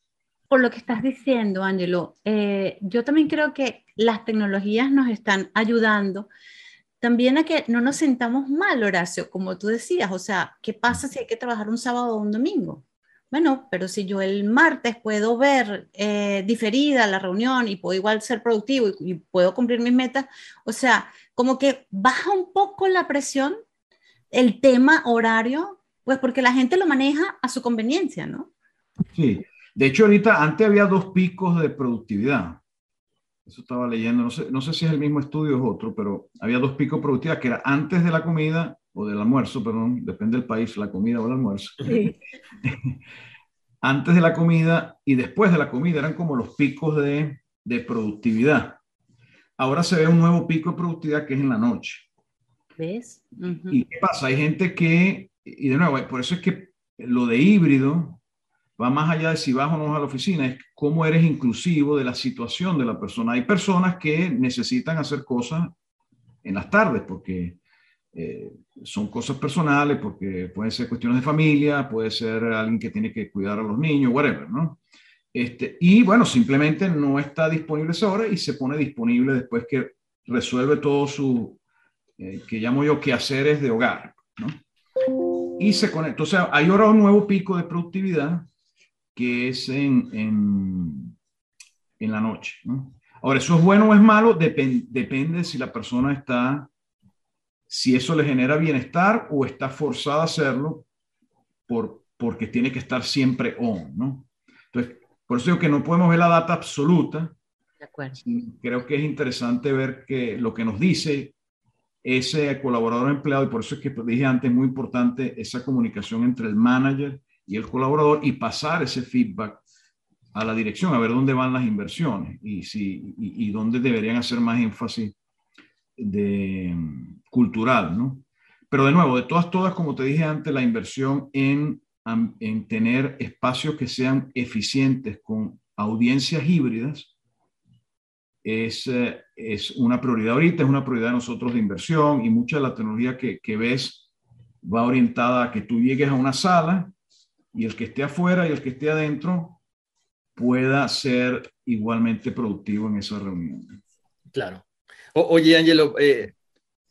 [SPEAKER 4] Por lo que estás diciendo, Angelo, eh, yo también creo que las tecnologías nos están ayudando también a que no nos sentamos mal, Horacio, como tú decías, o sea, ¿qué pasa si hay que trabajar un sábado o un domingo? Bueno, pero si yo el martes puedo ver eh, diferida la reunión y puedo igual ser productivo y, puedo cumplir mis metas, o sea, como que baja un poco la presión el tema horario, pues porque la gente lo maneja a su conveniencia, ¿no?
[SPEAKER 5] Sí, de hecho ahorita antes había dos picos de productividad. Eso estaba leyendo, no sé, no sé si es el mismo estudio o otro, pero había dos picos de productividad que era antes de la comida o del almuerzo, perdón, depende del país, la comida o el almuerzo. Antes de la comida y después de la comida eran como los picos de, de productividad. Ahora se ve un nuevo pico de productividad que es en la noche.
[SPEAKER 4] ¿Ves?
[SPEAKER 5] ¿Y qué pasa? Hay gente que, y de nuevo, por eso es que lo de híbrido va más allá de si vas o no a la oficina, es cómo eres inclusivo de la situación de la persona. Hay personas que necesitan hacer cosas en las tardes porque eh, son cosas personales porque pueden ser cuestiones de familia, puede ser alguien que tiene que cuidar a los niños, whatever, ¿no? Este, y bueno, simplemente no está disponible esa hora y se pone disponible después que resuelve todo su, eh, que llamo yo, quehaceres de hogar, ¿no? Y se conecta. O sea, hay ahora un nuevo pico de productividad que es en, en, en la noche, ¿no? Ahora, ¿eso es bueno o es malo? depende si la persona está si eso le genera bienestar o está forzada a hacerlo por, porque tiene que estar siempre on, ¿no? Entonces, por eso digo que no podemos ver la data absoluta.
[SPEAKER 4] De acuerdo.
[SPEAKER 5] Creo que es interesante ver que lo que nos dice ese colaborador empleado, y por eso es que dije antes, muy importante esa comunicación entre el manager y el colaborador y pasar ese feedback a la dirección, a ver dónde van las inversiones y, si, y, y dónde deberían hacer más énfasis de, cultural, ¿no? Pero de nuevo, de todas, todas, como te dije antes, la inversión en, en tener espacios que sean eficientes con audiencias híbridas es, eh, es una prioridad ahorita, es una prioridad de nosotros de inversión y mucha de la tecnología que, que ves va orientada a que tú llegues a una sala y el que esté afuera y el que esté adentro pueda ser igualmente productivo en esa reunión.
[SPEAKER 3] Claro. oye, Angelo, eh,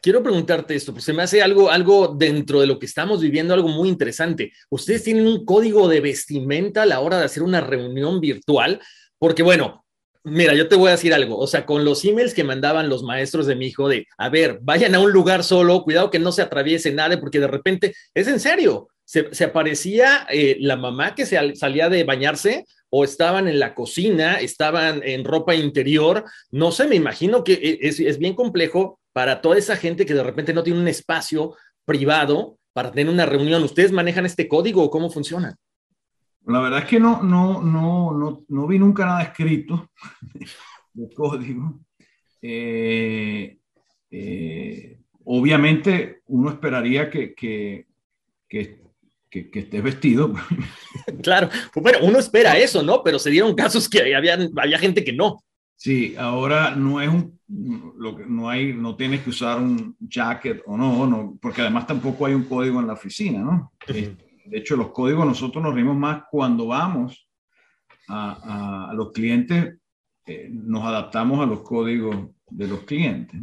[SPEAKER 3] quiero preguntarte esto, porque se me hace algo, algo dentro de lo que estamos viviendo, algo muy interesante. Ustedes tienen un código de vestimenta a la hora de hacer una reunión virtual, porque bueno, Mira, yo te voy a decir algo, o sea, con los emails que mandaban los maestros de mi hijo de, a ver, vayan a un lugar solo, cuidado que no se atraviese nada, porque de repente, es en serio, se, aparecía eh, la mamá que se salía de bañarse o estaban en la cocina, estaban en ropa interior, no sé, me imagino que e, es, es bien complejo para toda esa gente que de repente no tiene un espacio privado para tener una reunión. ¿Ustedes manejan este código o cómo funciona?
[SPEAKER 5] La verdad es que no, no, no, no, no vi nunca nada escrito de código. Eh, eh, obviamente uno esperaría que, que, que, que, estés vestido.
[SPEAKER 3] Claro, bueno, uno espera eso, ¿no? Pero se dieron casos que había, había gente que no.
[SPEAKER 5] Sí, ahora no es un, lo que, no hay, no tienes que usar un jacket o no, no, porque además tampoco hay un código en la oficina, ¿no? De hecho, los códigos nosotros nos rimos más cuando vamos a, los clientes, eh, nos adaptamos a los códigos de los clientes.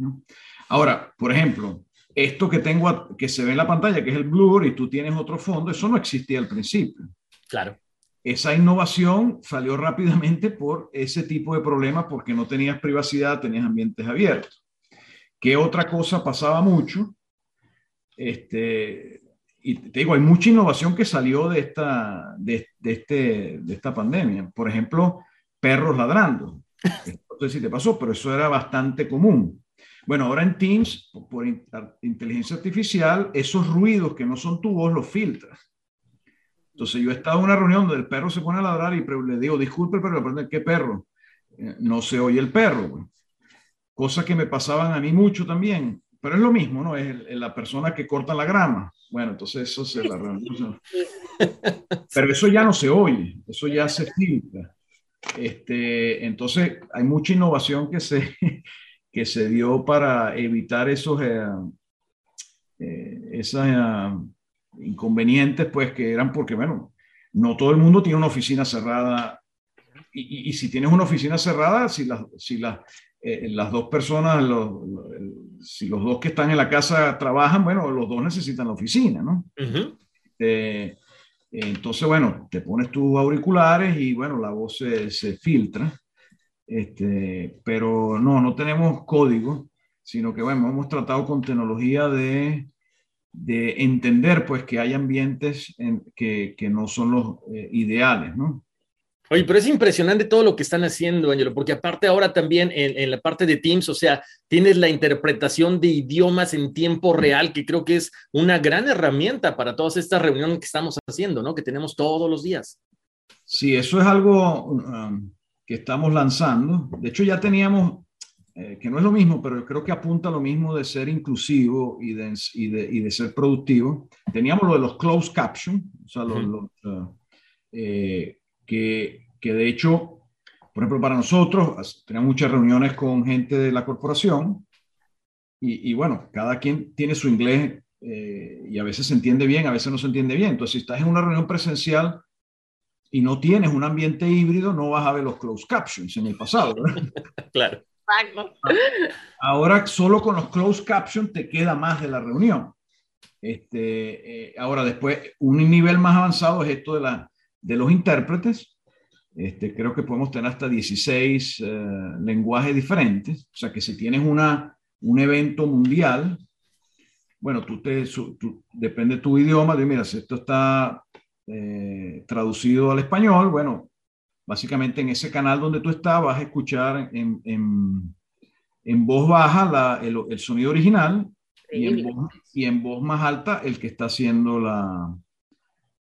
[SPEAKER 5] Ahora, por ejemplo, esto que tengo que se ve en la pantalla, que es el blur y tú tienes otro fondo, eso no existía al principio.
[SPEAKER 3] Claro.
[SPEAKER 5] Esa innovación salió rápidamente por ese tipo de problemas porque no tenías privacidad, tenías ambientes abiertos. ¿Qué otra cosa pasaba mucho? Este, y te digo, hay mucha innovación que salió de esta, de, de, este, de esta pandemia. Por ejemplo, perros ladrando. No sé si te pasó, pero eso era bastante común. Bueno, ahora en Teams, por inteligencia artificial, esos ruidos que no son tu voz los filtras. Entonces yo he estado en una reunión donde el perro se pone a ladrar y le digo, disculpe, pero ¿qué perro? Eh, no se oye el perro. Cosas que me pasaban a mí mucho también. Pero es lo mismo, ¿no? Es la persona que corta la grama. Bueno, entonces eso se la Pero eso ya no se oye, eso ya se filtra. Este, entonces hay mucha innovación que se, que se dio para evitar esos, eh, eh, esos eh, inconvenientes, pues que eran porque, bueno, no todo el mundo tiene una oficina cerrada. Y, y, si tienes una oficina cerrada, si, la, si la, eh, las dos personas, si los dos que están en la casa trabajan, bueno, los dos necesitan la oficina, ¿no? Eh, entonces, bueno, te pones tus auriculares y bueno, la voz se, se, filtra. Este, pero no, no tenemos código, sino que bueno, hemos tratado con tecnología de, de entender pues que hay ambientes en, que, que, no son los eh, ideales, ¿no?
[SPEAKER 3] Oye, pero es impresionante todo lo que están haciendo, Angelo, porque aparte ahora también en, la parte de Teams, o sea, tienes la interpretación de idiomas en tiempo real, que creo que es una gran herramienta para todas estas reuniones que estamos haciendo, ¿no? Que tenemos todos los días.
[SPEAKER 5] Sí, eso es algo um, que estamos lanzando. De hecho, ya teníamos, eh, que no es lo mismo, pero creo que apunta a lo mismo de ser inclusivo y de, y de, y de ser productivo. Teníamos lo de los closed caption, o sea, los, uh, eh, que, que de hecho, por ejemplo, para nosotros, tenemos muchas reuniones con gente de la corporación y, y bueno, cada quien tiene su inglés eh, y a veces se entiende bien, a veces no se entiende bien. Entonces, si estás en una reunión presencial y no tienes un ambiente híbrido, no vas a ver los closed captions en el pasado.
[SPEAKER 3] claro.
[SPEAKER 5] Ahora solo con los closed captions te queda más de la reunión. Este, eh, ahora después, un nivel más avanzado es esto de la, de los intérpretes, este, creo que podemos tener hasta 16 eh, lenguajes diferentes. O sea que si tienes una, un evento mundial, bueno, tú te, depende de tu idioma, de mira, si esto está eh, traducido al español, bueno, básicamente en ese canal donde tú estás vas a escuchar en, en, en voz baja la, el, el, sonido original y en, voz, y en voz más alta el que está haciendo la,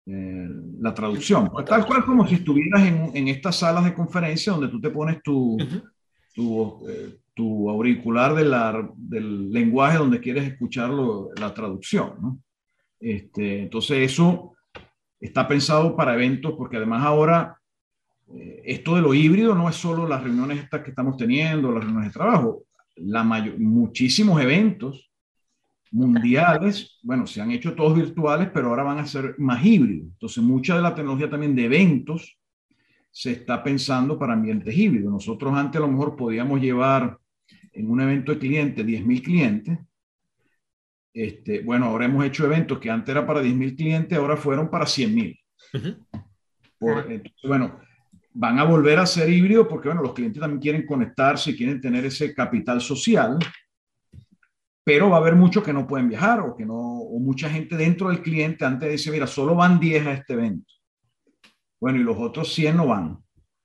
[SPEAKER 5] eh, la traducción. tal cual como si estuvieras en, en, estas salas de conferencia donde tú te pones tu, tu, eh, tu, auricular de la, del lenguaje donde quieres escuchar la traducción. ¿no? Este, entonces eso está pensado para eventos porque además ahora eh, esto de lo híbrido no es solo las reuniones estas que estamos teniendo, las reuniones de trabajo. La mayor, muchísimos eventos mundiales, bueno, se han hecho todos virtuales, pero ahora van a ser más híbridos. Entonces, mucha de la tecnología también de eventos se está pensando para ambientes híbridos. Nosotros antes a lo mejor podíamos llevar en un evento de cliente 10.000 clientes, este, bueno, ahora hemos hecho eventos que antes era para 10.000 clientes, ahora fueron para 100.000. bueno, van a volver a ser híbridos porque, bueno, los clientes también quieren conectarse y quieren tener ese capital social, pero va a haber muchos que no pueden viajar o que no, o mucha gente dentro del cliente antes dice, mira, solo van 10 a este evento. Bueno, y los otros 100 no van.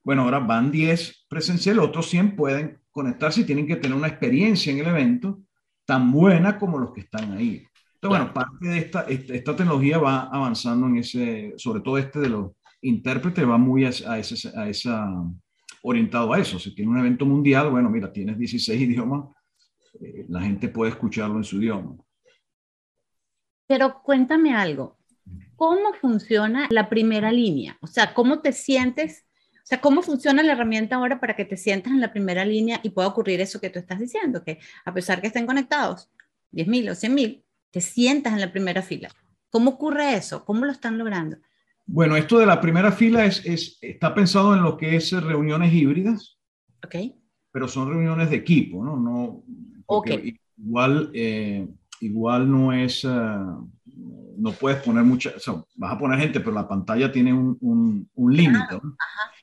[SPEAKER 5] Bueno, ahora van 10 presenciales, otros 100 pueden conectarse y tienen que tener una experiencia en el evento tan buena como los que están ahí. Entonces, bueno, parte de esta, esta, tecnología va avanzando en ese, sobre todo este de los intérpretes, va muy a, ese, a esa, orientado a eso. Si tiene un evento mundial, bueno, mira, tienes 16 idiomas, eh, la gente puede escucharlo en su idioma.
[SPEAKER 4] Pero cuéntame algo, ¿cómo funciona la primera línea? O sea, ¿cómo te sientes o sea, ¿cómo funciona la herramienta ahora para que te sientas en la primera línea y pueda ocurrir eso que tú estás diciendo? Que a pesar que estén conectados 10.000 o 100.000, te sientas en la primera fila. ¿Cómo ocurre eso? ¿Cómo lo están logrando?
[SPEAKER 5] Bueno, esto de la primera fila es, es está pensado en lo que es reuniones híbridas.
[SPEAKER 4] Ok.
[SPEAKER 5] Pero son reuniones de equipo, ¿no? no
[SPEAKER 4] ok.
[SPEAKER 5] Igual, eh, igual no es... Uh, no puedes poner mucha, o sea, vas a poner gente, pero la pantalla tiene un, un, un límite. ¿no?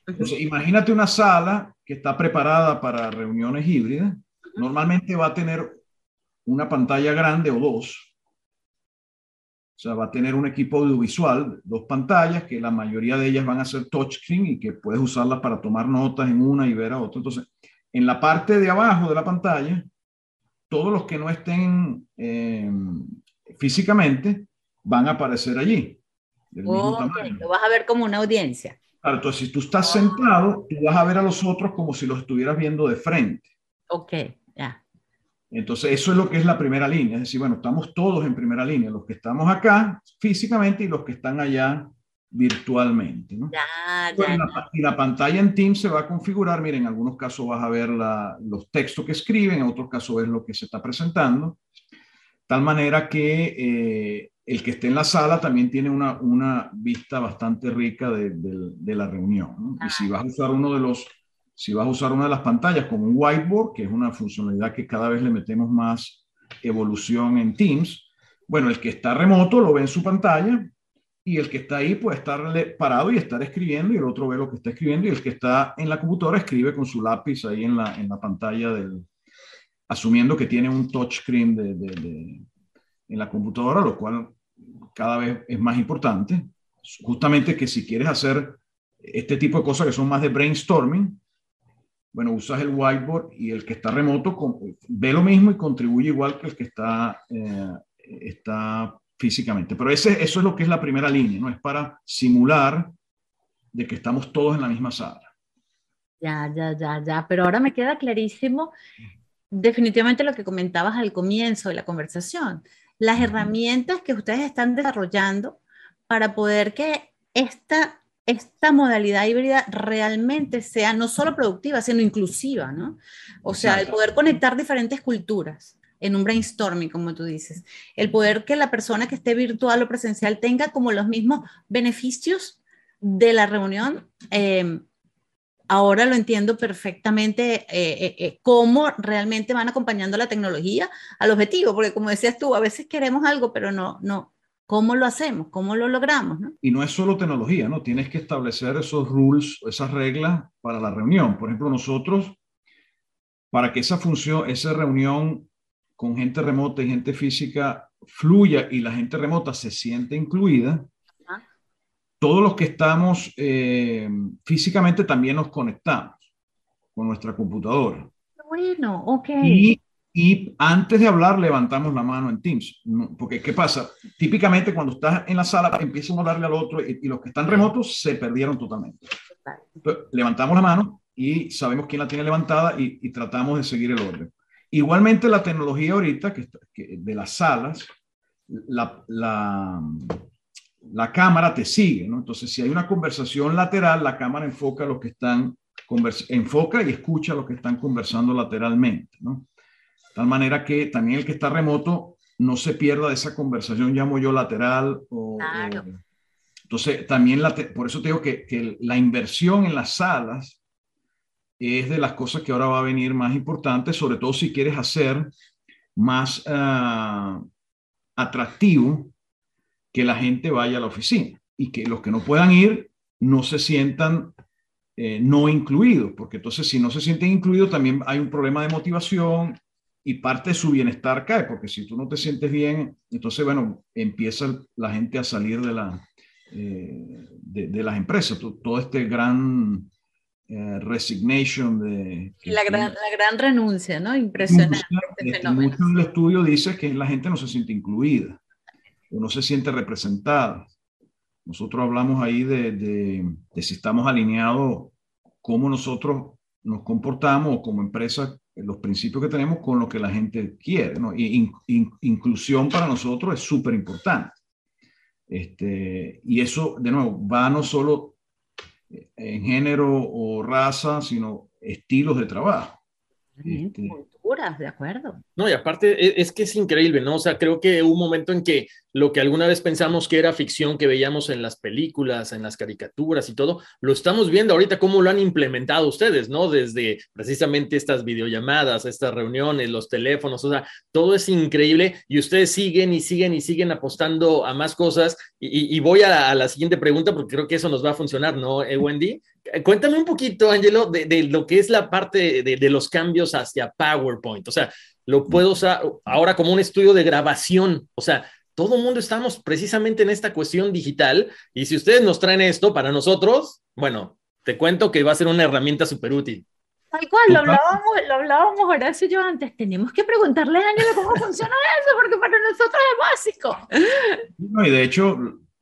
[SPEAKER 5] Entonces, imagínate una sala que está preparada para reuniones híbridas. Normalmente va a tener una pantalla grande o dos. O sea, va a tener un equipo audiovisual, dos pantallas, que la mayoría de ellas van a ser touchscreen y que puedes usarlas para tomar notas en una y ver a otra. Entonces, en la parte de abajo de la pantalla, todos los que no estén eh, físicamente van a aparecer allí.
[SPEAKER 4] Lo vas a ver como una audiencia.
[SPEAKER 5] Claro, entonces si tú estás sentado, tú vas a ver a los otros como si los estuvieras viendo de frente.
[SPEAKER 4] Ok, ya.
[SPEAKER 5] Entonces eso es lo que es la primera línea. Es decir, bueno, estamos todos en primera línea, los que estamos acá físicamente y los que están allá virtualmente. ¿no?
[SPEAKER 4] Ya, ya,
[SPEAKER 5] y, la, pantalla en Teams se va a configurar. Miren, en algunos casos vas a ver los textos que escriben, en otros casos ves lo que se está presentando. Tal manera que eh, el que esté en la sala también tiene una, una vista bastante rica de, de, la reunión. Y si vas a usar uno de los, si vas a usar una de las pantallas como un whiteboard, que es una funcionalidad que cada vez le metemos más evolución en Teams, bueno, el que está remoto lo ve en su pantalla y el que está ahí puede estar parado y estar escribiendo y el otro ve lo que está escribiendo y el que está en la computadora escribe con su lápiz ahí en la, en la pantalla del, asumiendo que tiene un touchscreen de, de en la computadora, lo cual cada vez es más importante. Justamente que si quieres hacer este tipo de cosas que son más de brainstorming, bueno, usas el whiteboard y el que está remoto ve lo mismo y contribuye igual que el que está, eh, está físicamente. Pero ese, eso es lo que es la primera línea, ¿no? Es para simular de que estamos todos en la misma sala.
[SPEAKER 4] Ya, ya, ya, ya. Pero ahora me queda clarísimo definitivamente lo que comentabas al comienzo de la conversación las herramientas que ustedes están desarrollando para poder que esta, esta modalidad híbrida realmente sea no solo productiva, sino inclusiva, ¿no? O sea, el poder conectar diferentes culturas en un brainstorming, como tú dices, el poder que la persona que esté virtual o presencial tenga como los mismos beneficios de la reunión. Eh, ahora lo entiendo perfectamente eh, eh, eh, cómo realmente van acompañando la tecnología al objetivo, porque como decías tú, a veces queremos algo, pero no, no, ¿cómo lo hacemos? ¿Cómo lo logramos?
[SPEAKER 5] Y no es solo tecnología, ¿no? Tienes que establecer esos rules, esas reglas para la reunión. Por ejemplo, nosotros, para que esa función, esa reunión con gente remota y gente física fluya y la gente remota se siente incluida, todos los que estamos eh, físicamente también nos conectamos con nuestra computadora.
[SPEAKER 4] Bueno, ok.
[SPEAKER 5] Y, y, antes de hablar levantamos la mano en Teams. Porque, ¿qué pasa? Típicamente cuando estás en la sala empiezan a darle al otro y, los que están remotos se perdieron totalmente. levantamos la mano y sabemos quién la tiene levantada y, y, tratamos de seguir el orden. Igualmente la tecnología ahorita que, que de las salas, la, la la cámara te sigue, ¿no? Entonces, si hay una conversación lateral, la cámara enfoca a los que están, enfoca y escucha a los que están conversando lateralmente, ¿no? De tal manera que también el que está remoto no se pierda de esa conversación, llamo yo lateral. O, claro. entonces, también, la por eso te digo que, que, la inversión en las salas es de las cosas que ahora va a venir más importante, sobre todo si quieres hacer más uh, atractivo que la gente vaya a la oficina y que los que no puedan ir no se sientan eh, no incluidos, porque entonces si no se sienten incluidos también hay un problema de motivación y parte de su bienestar cae, porque si tú no te sientes bien, entonces, bueno, empieza la gente a salir de, la, eh, de, las empresas, todo, este gran eh, resignation de...
[SPEAKER 4] La gran, la gran, renuncia, ¿no? Impresionante.
[SPEAKER 5] Este este, mucho del estudio dice que la gente no se siente incluida o no se siente representada. Nosotros hablamos ahí de, de, de si estamos alineados, cómo nosotros nos comportamos como empresa, los principios que tenemos con lo que la gente quiere. ¿no? Y inclusión para nosotros es súper importante. Este, y eso, de nuevo, va no solo en género o raza, sino estilos de trabajo.
[SPEAKER 4] Este, de acuerdo.
[SPEAKER 3] No, y aparte es, es, que es increíble, ¿no? O sea, creo que hubo un momento en que lo que alguna vez pensamos que era ficción que veíamos en las películas, en las caricaturas y todo, lo estamos viendo ahorita cómo lo han implementado ustedes, ¿no? Desde precisamente estas videollamadas, estas reuniones, los teléfonos, o sea, todo es increíble y ustedes siguen y siguen y siguen apostando a más cosas. Y, y voy a, a, la siguiente pregunta porque creo que eso nos va a funcionar, ¿no, eh, Wendy? Cuéntame un poquito, Angelo, de, de, lo que es la parte de, de los cambios hacia PowerPoint. O sea, lo puedo usar ahora como un estudio de grabación. O sea, todo el mundo estamos precisamente en esta cuestión digital y si ustedes nos traen esto para nosotros, bueno, te cuento que va a ser una herramienta súper útil.
[SPEAKER 4] Tal cual, lo hablábamos, lo hablábamos Horacio y yo antes. Tenemos que preguntarle a Ángel cómo funciona eso, porque para nosotros es básico.
[SPEAKER 5] No, y de hecho,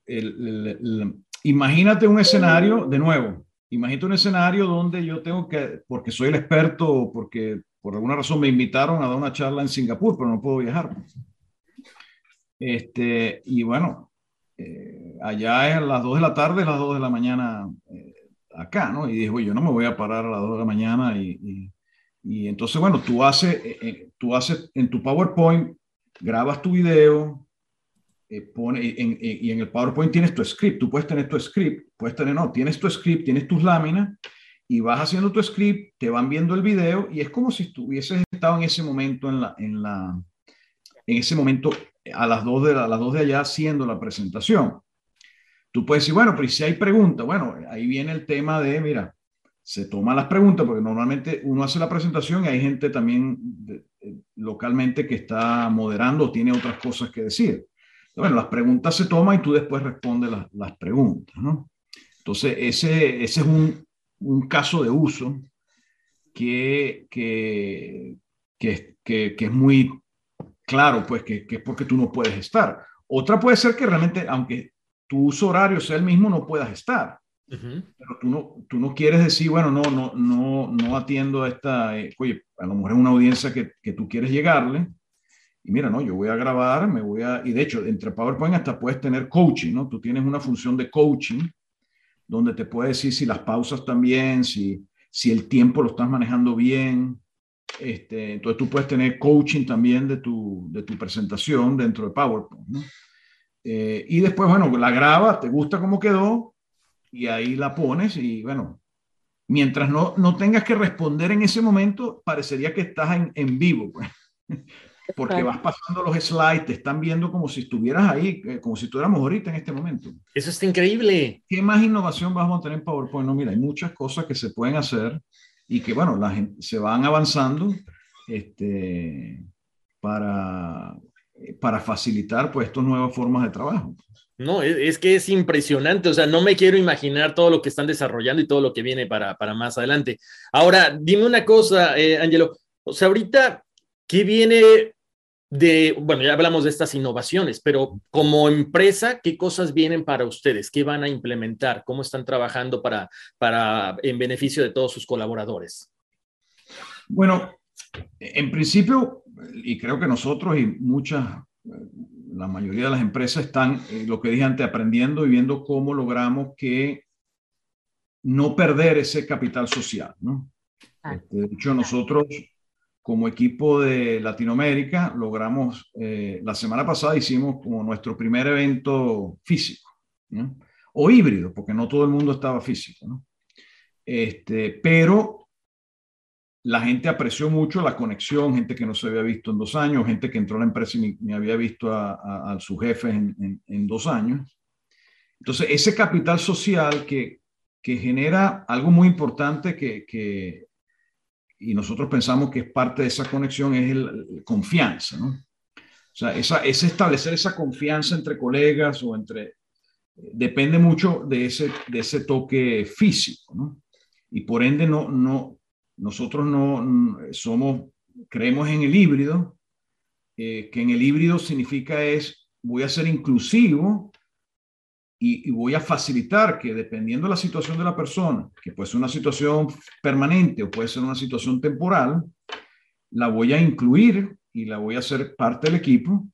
[SPEAKER 5] el, el, imagínate un escenario, de nuevo, imagínate un escenario donde yo tengo que, porque soy el experto, porque por alguna razón me invitaron a dar una charla en Singapur, pero no puedo viajar. Este, y bueno, eh, allá es a las 2 de la tarde, a las 2 de la mañana eh, acá, ¿no? Y dijo, yo no me voy a parar a las 2 de la mañana. Y, y, entonces, bueno, tú haces, eh, tú haces en tu PowerPoint, grabas tu video, pone, en, y en el PowerPoint tienes tu script. Tú puedes tener tu script, puedes tener, no, tienes tu script, tienes tus láminas y vas haciendo tu script, te van viendo el video y es como si estuvieses estado en ese momento en la, en la, en ese momento a las dos de, a las dos de allá haciendo la presentación. Tú puedes decir, bueno, pero si hay preguntas, bueno, ahí viene el tema de, mira, se toman las preguntas, porque normalmente uno hace la presentación y hay gente también localmente que está moderando o tiene otras cosas que decir. Bueno, las preguntas se toman y tú después respondes las, las preguntas. Entonces, ese, ese es un, un caso de uso que, que, que, que, es muy claro, pues que, que, es porque tú no puedes estar. Otra puede ser que realmente, aunque tu uso horario sea el mismo, no puedas estar. Pero tú no, tú no quieres decir, bueno, no, no, no, no atiendo a esta, eh, oye, a lo mejor es una audiencia que, que, tú quieres llegarle. Y mira, no, yo voy a grabar, me voy a, y de hecho, entre PowerPoint hasta puedes tener coaching, ¿no? Tú tienes una función de coaching donde te puede decir si las pausas también, si, si el tiempo lo estás manejando bien, este, entonces tú puedes tener coaching también de tu, de tu presentación dentro de PowerPoint. ¿no? Eh, y después, bueno, la grabas, te gusta cómo quedó y ahí la pones y bueno, mientras no, no tengas que responder en ese momento, parecería que estás en, en vivo. Pues. Porque vas pasando los slides, te están viendo como si estuvieras ahí, eh, como si estuviéramos ahorita en este momento.
[SPEAKER 3] Eso está increíble.
[SPEAKER 5] ¿Qué más innovación vamos a tener en PowerPoint? No, mira, hay muchas cosas que se pueden hacer y que, bueno, la gente, se van avanzando este, para, para facilitar pues estas nuevas formas de trabajo.
[SPEAKER 3] No, es, que es impresionante, o sea, no me quiero imaginar todo lo que están desarrollando y todo lo que viene para, para más adelante. Ahora, dime una cosa, eh, Angelo, o sea, ahorita, ¿qué viene de, bueno, ya hablamos de estas innovaciones, pero como empresa, ¿qué cosas vienen para ustedes? ¿Qué van a implementar? ¿Cómo están trabajando para, para en beneficio de todos sus colaboradores?
[SPEAKER 5] Bueno, en principio, y creo que nosotros y muchas, la mayoría de las empresas están, eh, lo que dije antes, aprendiendo y viendo cómo logramos que no perder ese capital social, ¿no? Este, de hecho, nosotros como equipo de Latinoamérica logramos, eh, la semana pasada hicimos como nuestro primer evento físico, o híbrido, porque no todo el mundo estaba físico, este, pero la gente apreció mucho la conexión, gente que no se había visto en dos años, gente que entró a la empresa y ni, había visto a, su jefe en, dos años. Entonces, ese capital social que, que genera algo muy importante que, que, y nosotros pensamos que es parte de esa conexión, es el, confianza, ¿no? O sea, esa, es establecer esa confianza entre colegas o entre... Depende mucho de ese, de ese toque físico, ¿no? Y por ende, no, no, nosotros no somos, creemos en el híbrido, eh, que en el híbrido significa es, voy a ser inclusivo y, voy a facilitar que dependiendo de la situación de la persona, que puede ser una situación permanente o puede ser una situación temporal, la voy a incluir y la voy a hacer parte del equipo,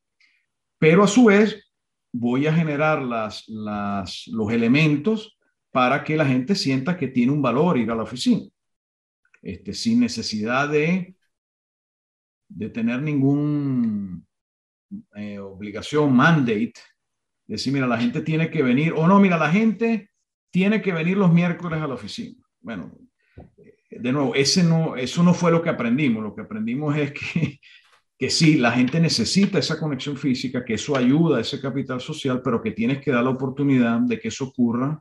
[SPEAKER 5] pero a su vez voy a generar las, los elementos para que la gente sienta que tiene un valor ir a la oficina. Este, sin necesidad de, de tener ningún eh, obligación, mandate, decir, mira, la gente tiene que venir, o no, mira, la gente tiene que venir los miércoles a la oficina. Bueno, de nuevo, ese no, eso no fue lo que aprendimos, lo que aprendimos es que, que sí, la gente necesita esa conexión física, que eso ayuda a ese capital social, pero que tienes que dar la oportunidad de que eso ocurra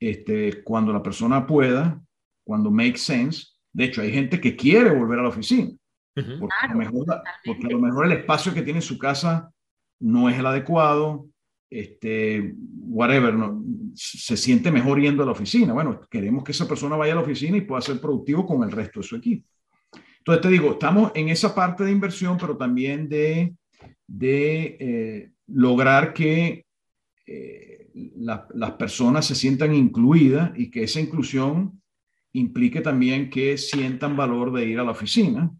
[SPEAKER 5] este, cuando la persona pueda cuando make sense. De hecho, hay gente que quiere volver a la oficina, porque, a lo mejor, porque, a lo mejor, el espacio que tiene en su casa no es el adecuado, este, whatever, no, se siente mejor yendo a la oficina. Bueno, queremos que esa persona vaya a la oficina y pueda ser productivo con el resto de su equipo. Entonces, te digo, estamos en esa parte de inversión, pero también de, de eh, lograr que eh, las personas se sientan incluidas y que esa inclusión implique también que sientan valor de ir a la oficina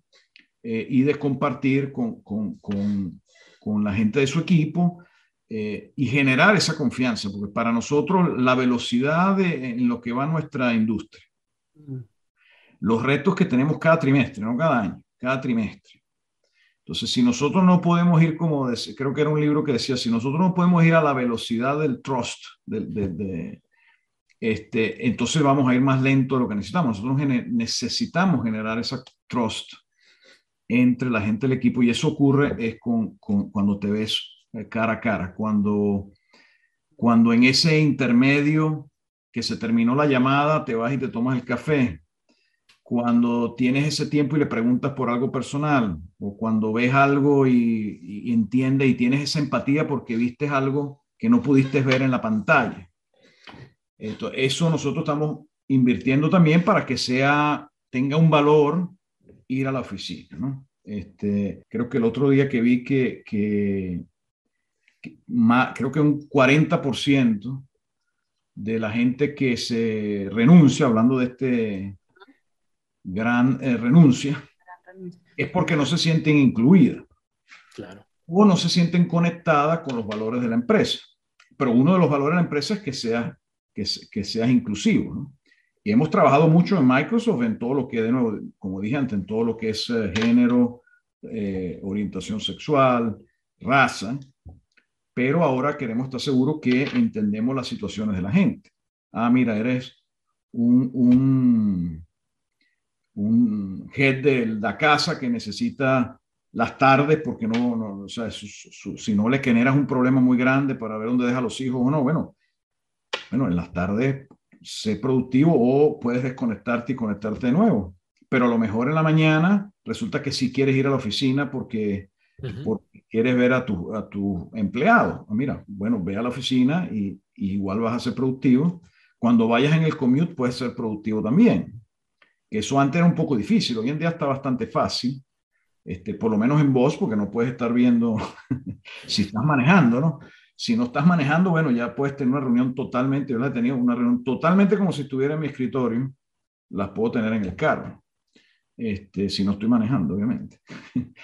[SPEAKER 5] eh, y de compartir con, con, con, la gente de su equipo eh, y generar esa confianza, porque para nosotros la velocidad en lo que va nuestra industria, mm. los retos que tenemos cada trimestre, no cada año, cada trimestre. Entonces, si nosotros no podemos ir como, creo que era un libro que decía, si nosotros no podemos ir a la velocidad del trust, de, de este, entonces vamos a ir más lento de lo que necesitamos. Nosotros necesitamos generar esa trust entre la gente del equipo y eso ocurre es con, cuando te ves cara a cara, cuando, cuando en ese intermedio que se terminó la llamada, te vas y te tomas el café, cuando tienes ese tiempo y le preguntas por algo personal, o cuando ves algo y, y entiendes y tienes esa empatía porque viste algo que no pudiste ver en la pantalla. Eso nosotros estamos invirtiendo también para que sea, tenga un valor ir a la oficina, ¿no? Este, creo que el otro día que vi que, que, creo que un 40% de la gente que se renuncia, hablando de este gran eh, renuncia, es porque no se sienten incluidas. Claro. O no se sienten conectadas con los valores de la empresa. Pero uno de los valores de la empresa es que sea que, que seas inclusivo. ¿no? Y hemos trabajado mucho en Microsoft en todo lo que, de nuevo, como dije antes, en todo lo que es eh, género, eh, orientación sexual, raza, pero ahora queremos estar seguros que entendemos las situaciones de la gente. Ah, mira, eres un, un, un head de la casa que necesita las tardes porque no, no o sea, si no le generas un problema muy grande para ver dónde deja los hijos o no, bueno, bueno, en las tardes sé productivo o puedes desconectarte y conectarte de nuevo. Pero a lo mejor en la mañana resulta que sí quieres ir a la oficina porque, quieres ver a tu, a tu empleado. Ah, mira, bueno, ve a la oficina y, igual vas a ser productivo. Cuando vayas en el commute puedes ser productivo también. Eso antes era un poco difícil, hoy en día está bastante fácil. Este, por lo menos en voz, porque no puedes estar viendo si estás manejando, ¿no? Si no estás manejando, bueno, ya puedes tener una reunión totalmente, yo la he tenido una reunión totalmente como si estuviera en mi escritorio, las puedo tener en el carro, este, si no estoy manejando, obviamente.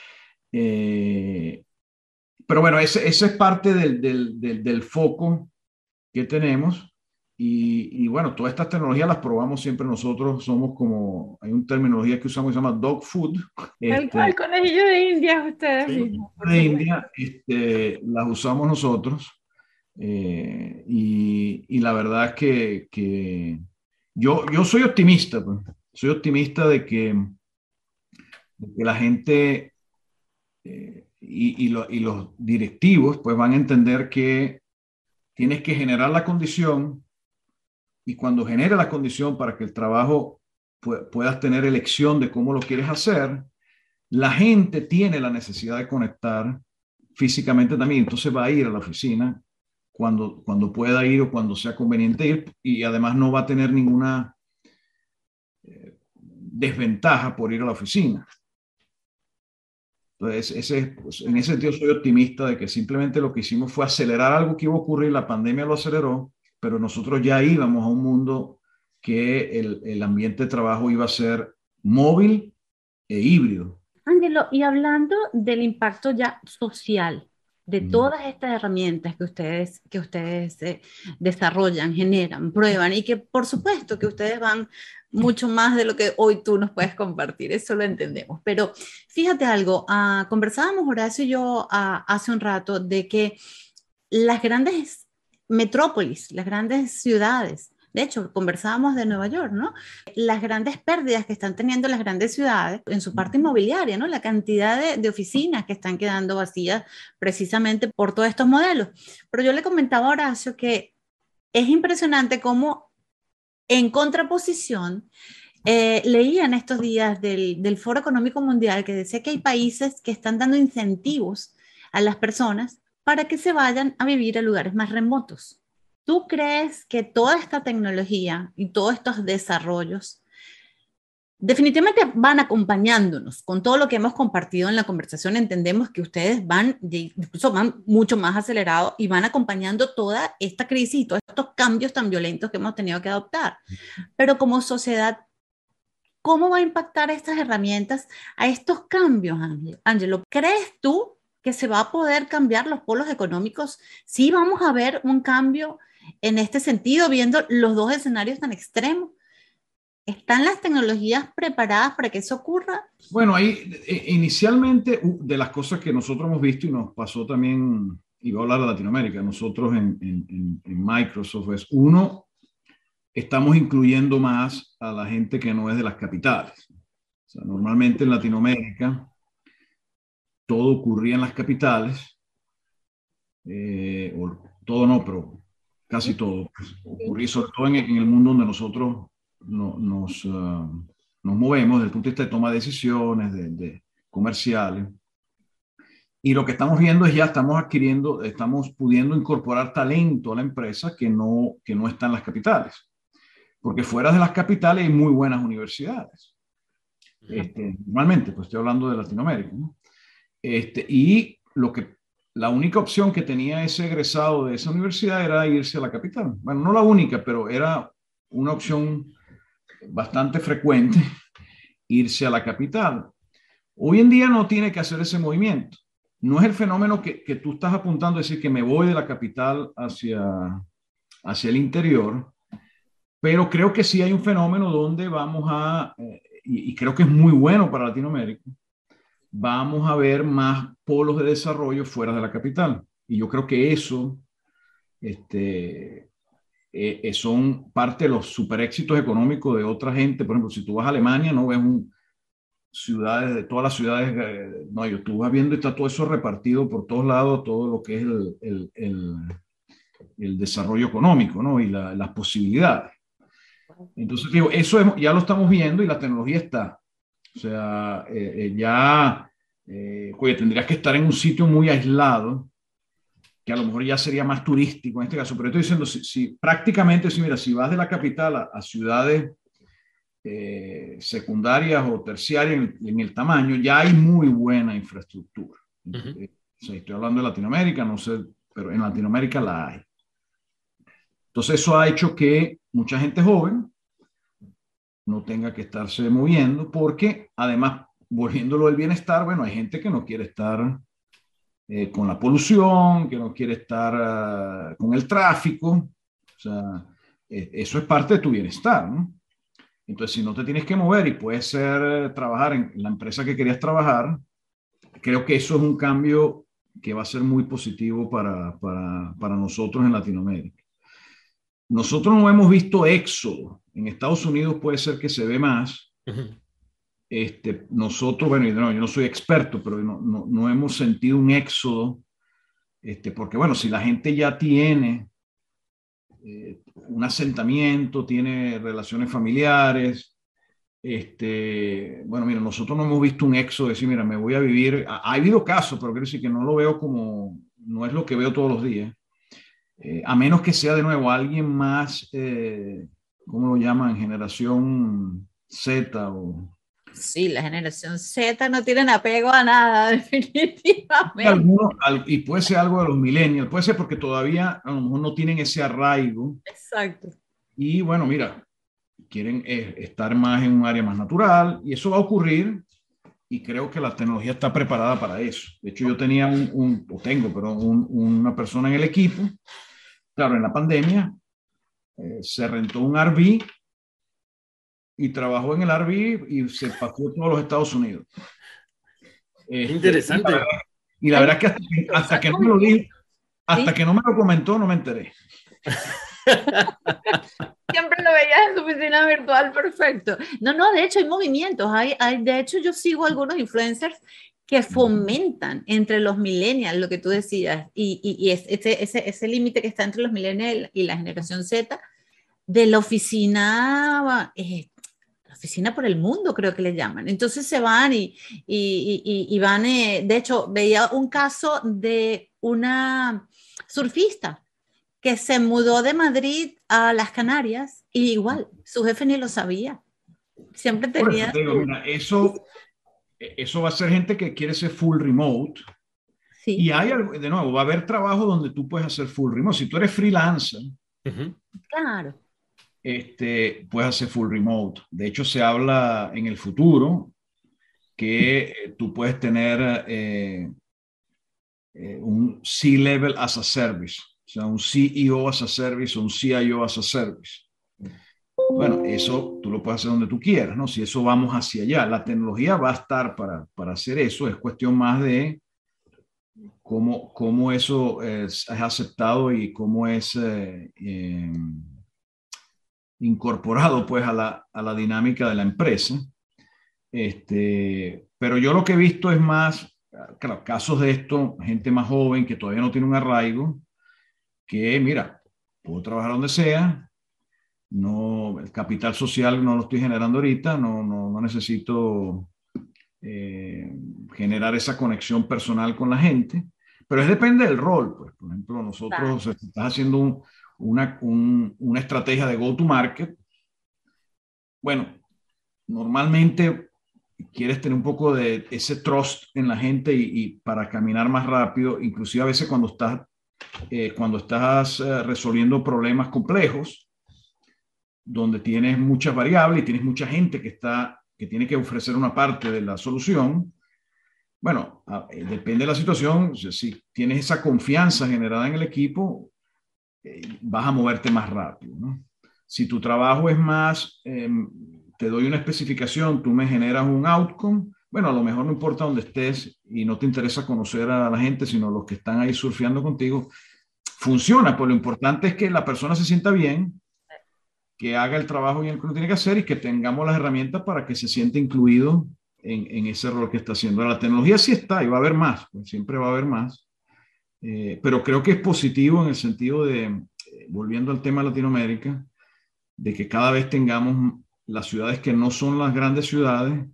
[SPEAKER 5] Eh, pero bueno, ese, ese es parte del, del, del, foco que tenemos. Y, y, bueno, todas estas tecnologías las probamos siempre nosotros. Somos como, hay una terminología que usamos que se llama dog food.
[SPEAKER 4] El este, conejillo de India, ustedes
[SPEAKER 5] De India, este, las usamos nosotros. Eh, y, y, la verdad es que, que, yo, yo soy optimista, pues. soy optimista de que que la gente eh, y, los directivos pues van a entender que tienes que generar la condición y cuando genera la condición para que el trabajo puedas tener elección de cómo lo quieres hacer, la gente tiene la necesidad de conectar físicamente también, entonces va a ir a la oficina cuando, cuando pueda ir o cuando sea conveniente ir y además no va a tener ninguna eh, desventaja por ir a la oficina. Entonces, ese, pues, en ese sentido soy optimista de que simplemente lo que hicimos fue acelerar algo que iba a ocurrir, la pandemia lo aceleró, pero nosotros ya íbamos a un mundo que el, el ambiente de trabajo iba a ser móvil e híbrido.
[SPEAKER 4] Ángelo, y hablando del impacto ya social de mm. todas estas herramientas que ustedes, que ustedes eh, desarrollan, generan, prueban y que por supuesto que ustedes van mucho más de lo que hoy tú nos puedes compartir, eso lo entendemos. Pero fíjate algo, uh, conversábamos Horacio y yo uh, hace un rato de que las grandes metrópolis, las grandes ciudades, de hecho, conversábamos de Nueva York, ¿no? Las grandes pérdidas que están teniendo las grandes ciudades en su parte inmobiliaria, ¿no? La cantidad de, de, oficinas que están quedando vacías precisamente por todos estos modelos. Pero yo le comentaba a Horacio que es impresionante cómo en contraposición, eh, leía en estos días del, del Foro Económico Mundial que decía que hay países que están dando incentivos a las personas para que se vayan a vivir a lugares más remotos. ¿Tú crees que toda esta tecnología y todos estos desarrollos definitivamente van acompañándonos con todo lo que hemos compartido en la conversación. Entendemos que ustedes van, incluso van mucho más acelerados y van acompañando toda esta crisis y todos estos cambios tan violentos que hemos tenido que adoptar. Pero como sociedad, ¿cómo va a impactar estas herramientas a estos cambios, Ángelo? ¿Crees tú que se va a poder cambiar los polos económicos? Sí, vamos a ver un cambio en este sentido, viendo los dos escenarios tan extremos ¿Están las tecnologías preparadas para que eso ocurra?
[SPEAKER 5] Bueno, ahí eh, inicialmente de las cosas que nosotros hemos visto y nos pasó también, voy a hablar de Latinoamérica, nosotros en, en, en Microsoft es, uno, estamos incluyendo más a la gente que no es de las capitales. O sea, normalmente en Latinoamérica todo ocurría en las capitales, eh, o todo no, pero casi todo. ocurría sobre todo en, en el mundo donde nosotros nos, ah, nos movemos desde el punto de vista de toma de decisiones, de, comerciales. Y lo que estamos viendo es ya estamos adquiriendo, estamos pudiendo incorporar talento a la empresa que no, que no está en las capitales. Porque fuera de las capitales hay muy buenas universidades. Este, normalmente, pues estoy hablando de Latinoamérica. Este, y lo que, la única opción que tenía ese egresado de esa universidad era irse a la capital. Bueno, no la única, pero era una opción bastante frecuente irse a la capital. Hoy en día no tiene que hacer ese movimiento. No es el fenómeno que, que tú estás apuntando, decir, que me voy de la capital hacia, hacia el interior, pero creo que sí hay un fenómeno donde vamos a, eh, y, y, creo que es muy bueno para Latinoamérica, vamos a ver más polos de desarrollo fuera de la capital. Y yo creo que eso este, eh, eh, son parte de los super éxitos económicos de otra gente. Por ejemplo, si tú vas a Alemania, no ves un, ciudades, de todas las ciudades, eh, no, yo, tú vas viendo y está todo eso repartido por todos lados, todo lo que es el, el, el, desarrollo económico ¿no? y la, las posibilidades. Entonces, digo, eso ya lo estamos viendo y la tecnología está. O sea, ya, oye, tendrías que estar en un sitio muy aislado que a lo mejor ya sería más turístico en este caso, pero estoy diciendo, si, prácticamente, si mira, si vas de la capital a, ciudades eh, secundarias o terciarias en, el tamaño, ya hay muy buena infraestructura. Eh, estoy hablando de Latinoamérica, no sé, pero en Latinoamérica la hay. Entonces eso ha hecho que mucha gente joven no tenga que estarse moviendo porque además, volviéndolo del bienestar, bueno, hay gente que no quiere estar eh, con la polución, que no quiere estar uh, con el tráfico. O sea, eh, eso es parte de tu bienestar, ¿no? Entonces, si no te tienes que mover y puedes ser, trabajar en la empresa que querías trabajar, creo que eso es un cambio que va a ser muy positivo para, para, para nosotros en Latinoamérica. Nosotros no hemos visto éxodo. En Estados Unidos puede ser que se ve más, este, nosotros, bueno, yo no soy experto, pero no, no, no hemos sentido un éxodo, este, porque bueno, si la gente ya tiene eh, un asentamiento, tiene relaciones familiares, este, bueno, mira, nosotros no hemos visto un éxodo de decir, mira, me voy a vivir, ha, ha habido casos, pero quiero decir que no lo veo como, no es lo que veo todos los días, eh, a menos que sea de nuevo alguien más, eh, ¿cómo lo llaman? Generación Z o...
[SPEAKER 4] Sí, la generación Z no tienen apego a nada, definitivamente.
[SPEAKER 5] Algunos, y puede ser algo de los millennials, puede ser porque todavía a lo mejor no tienen ese arraigo.
[SPEAKER 4] Exacto.
[SPEAKER 5] Y bueno, mira, quieren eh, estar más en un área más natural y eso va a ocurrir y creo que la tecnología está preparada para eso. De hecho, yo tenía un, o tengo, pero una persona en el equipo, claro, en la pandemia, eh, se rentó un RV y trabajó en el RV y se pasó a todos los Estados Unidos.
[SPEAKER 3] Este, Interesante.
[SPEAKER 5] Y la, verdad, es que hasta, que no me lo di, hasta que no me lo comentó, no me enteré.
[SPEAKER 4] Siempre lo veías en tu oficina virtual, perfecto. No, no, de hecho hay movimientos. Hay, hay, de hecho, yo sigo algunos influencers que fomentan entre los millennials, lo que tú decías, y, y, ese, ese, ese límite que está entre los millennials y la generación Z, de la oficina, eh, oficina por el mundo, creo que le llaman. Entonces se van y, y, y van, eh, de hecho, veía un caso de una surfista que se mudó de Madrid a las Canarias y igual, su jefe ni lo sabía. Siempre tenía...
[SPEAKER 5] Eso, eso, va a ser gente que quiere ser full remote. Sí. Y hay, de nuevo, va a haber trabajo donde tú puedes hacer full remote. Si tú eres freelancer,
[SPEAKER 4] claro.
[SPEAKER 5] Este, puedes hacer full remote. De hecho, se habla en el futuro que eh, tú puedes tener eh, eh, un C-level as a service. O sea, un CEO as a service o un CIO as a service. Bueno, eso tú lo puedes hacer donde tú quieras, ¿no? Si eso vamos hacia allá, la tecnología va a estar para, para hacer eso, es cuestión más de cómo, cómo eso es, aceptado y cómo es eh, em, incorporado pues a la, a la, dinámica de la empresa. Este, pero yo lo que he visto es más, claro, casos de esto, gente más joven que todavía no tiene un arraigo, que, mira, puedo trabajar donde sea, no, el capital social no lo estoy generando ahorita, no, no, no necesito eh, generar esa conexión personal con la gente, pero es depende del rol. Pues. Por ejemplo, nosotros estás haciendo una, una estrategia de go-to-market. Bueno, normalmente quieres tener un poco de ese trust en la gente y, para caminar más rápido, inclusive a veces cuando estás eh, cuando estás eh, resolviendo problemas complejos, donde tienes muchas variables y tienes mucha gente que, está, que tiene que ofrecer una parte de la solución, bueno, eh, depende de la situación, si tienes esa confianza generada en el equipo, vas a moverte más rápido. ¿no? Si tu trabajo es más, em, te doy una especificación, tú me generas un outcome, bueno, a lo mejor no importa dónde estés y no te interesa conocer a la gente, sino los que están ahí surfeando contigo, funciona, pues lo importante es que la persona se sienta bien, que haga el trabajo bien que uno tiene que hacer y que tengamos las herramientas para que se sienta incluido en, en ese rol que está haciendo. La tecnología sí está y va a haber más, pues siempre va a haber más, eh, pero creo que es positivo en el sentido de, eh, volviendo al tema de Latinoamérica, de que cada vez tengamos las ciudades que no son las grandes ciudades,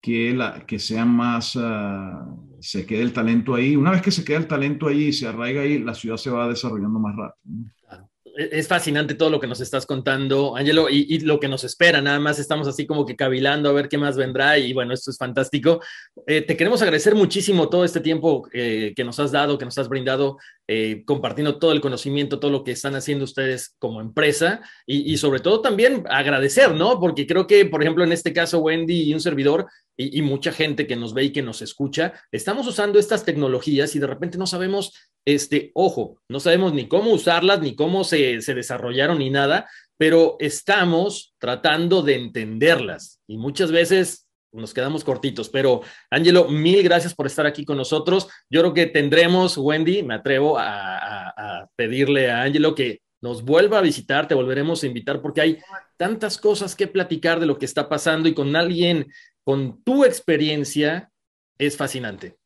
[SPEAKER 5] que, la, que sean más, uh, se quede el talento ahí. Una vez que se queda el talento ahí y se arraiga ahí, la ciudad se va desarrollando más rápido.
[SPEAKER 3] Claro. E-, es fascinante todo lo que nos estás contando, Angelo, y, lo que nos espera. Nada más estamos así como que cavilando a ver qué más vendrá. Y bueno, esto es fantástico. Eh, te queremos agradecer muchísimo todo este tiempo eh, que nos has dado, que nos has brindado, eh, compartiendo todo el conocimiento, todo lo que están haciendo ustedes como empresa y, sobre todo también agradecer, ¿no? Porque creo que, por ejemplo, en este caso, Wendy y un servidor y, y mucha gente que nos ve y que nos escucha, estamos usando estas tecnologías y de repente no sabemos este, ojo, no sabemos ni cómo usarlas, ni cómo se, se, desarrollaron, ni nada, pero estamos tratando de entenderlas y muchas veces nos quedamos cortitos. Pero, Angelo, mil gracias por estar aquí con nosotros. Yo creo que tendremos, Wendy, me atrevo a, pedirle a Angelo que nos vuelva a visitar, te volveremos a invitar porque hay tantas cosas que platicar de lo que está pasando y con alguien con tu experiencia es fascinante.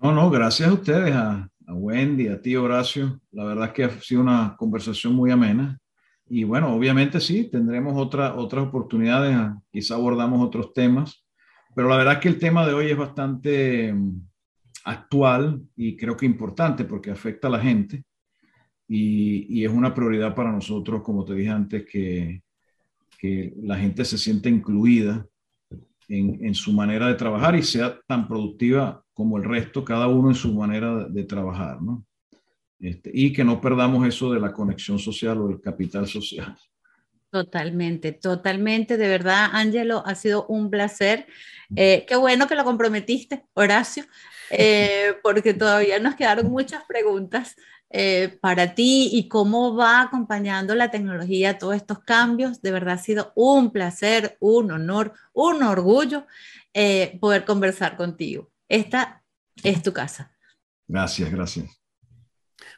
[SPEAKER 5] No, no, gracias a ustedes, a, a Wendy, a ti, Horacio. La verdad es que ha sido una conversación muy amena. Y bueno, obviamente sí, tendremos otra, otras oportunidades, quizá abordamos otros temas, pero la verdad es que el tema de hoy es bastante mm, actual y creo que importante porque afecta a la gente y, y es una prioridad para nosotros, como te dije antes, que, que la gente se sienta incluida en, en, su manera de trabajar y sea tan productiva como el resto, cada uno en su manera de, de trabajar, ¿no? Este, y que no perdamos eso de la conexión social o el capital social.
[SPEAKER 4] Totalmente, totalmente. De verdad, Ángelo, ha sido un placer. Eh, qué bueno que lo comprometiste, Horacio, eh, porque todavía nos quedaron muchas preguntas eh, para ti y cómo va acompañando la tecnología todos estos cambios. De verdad ha sido un placer, un honor, un orgullo eh, poder conversar contigo. Esta es tu casa.
[SPEAKER 5] Gracias, gracias.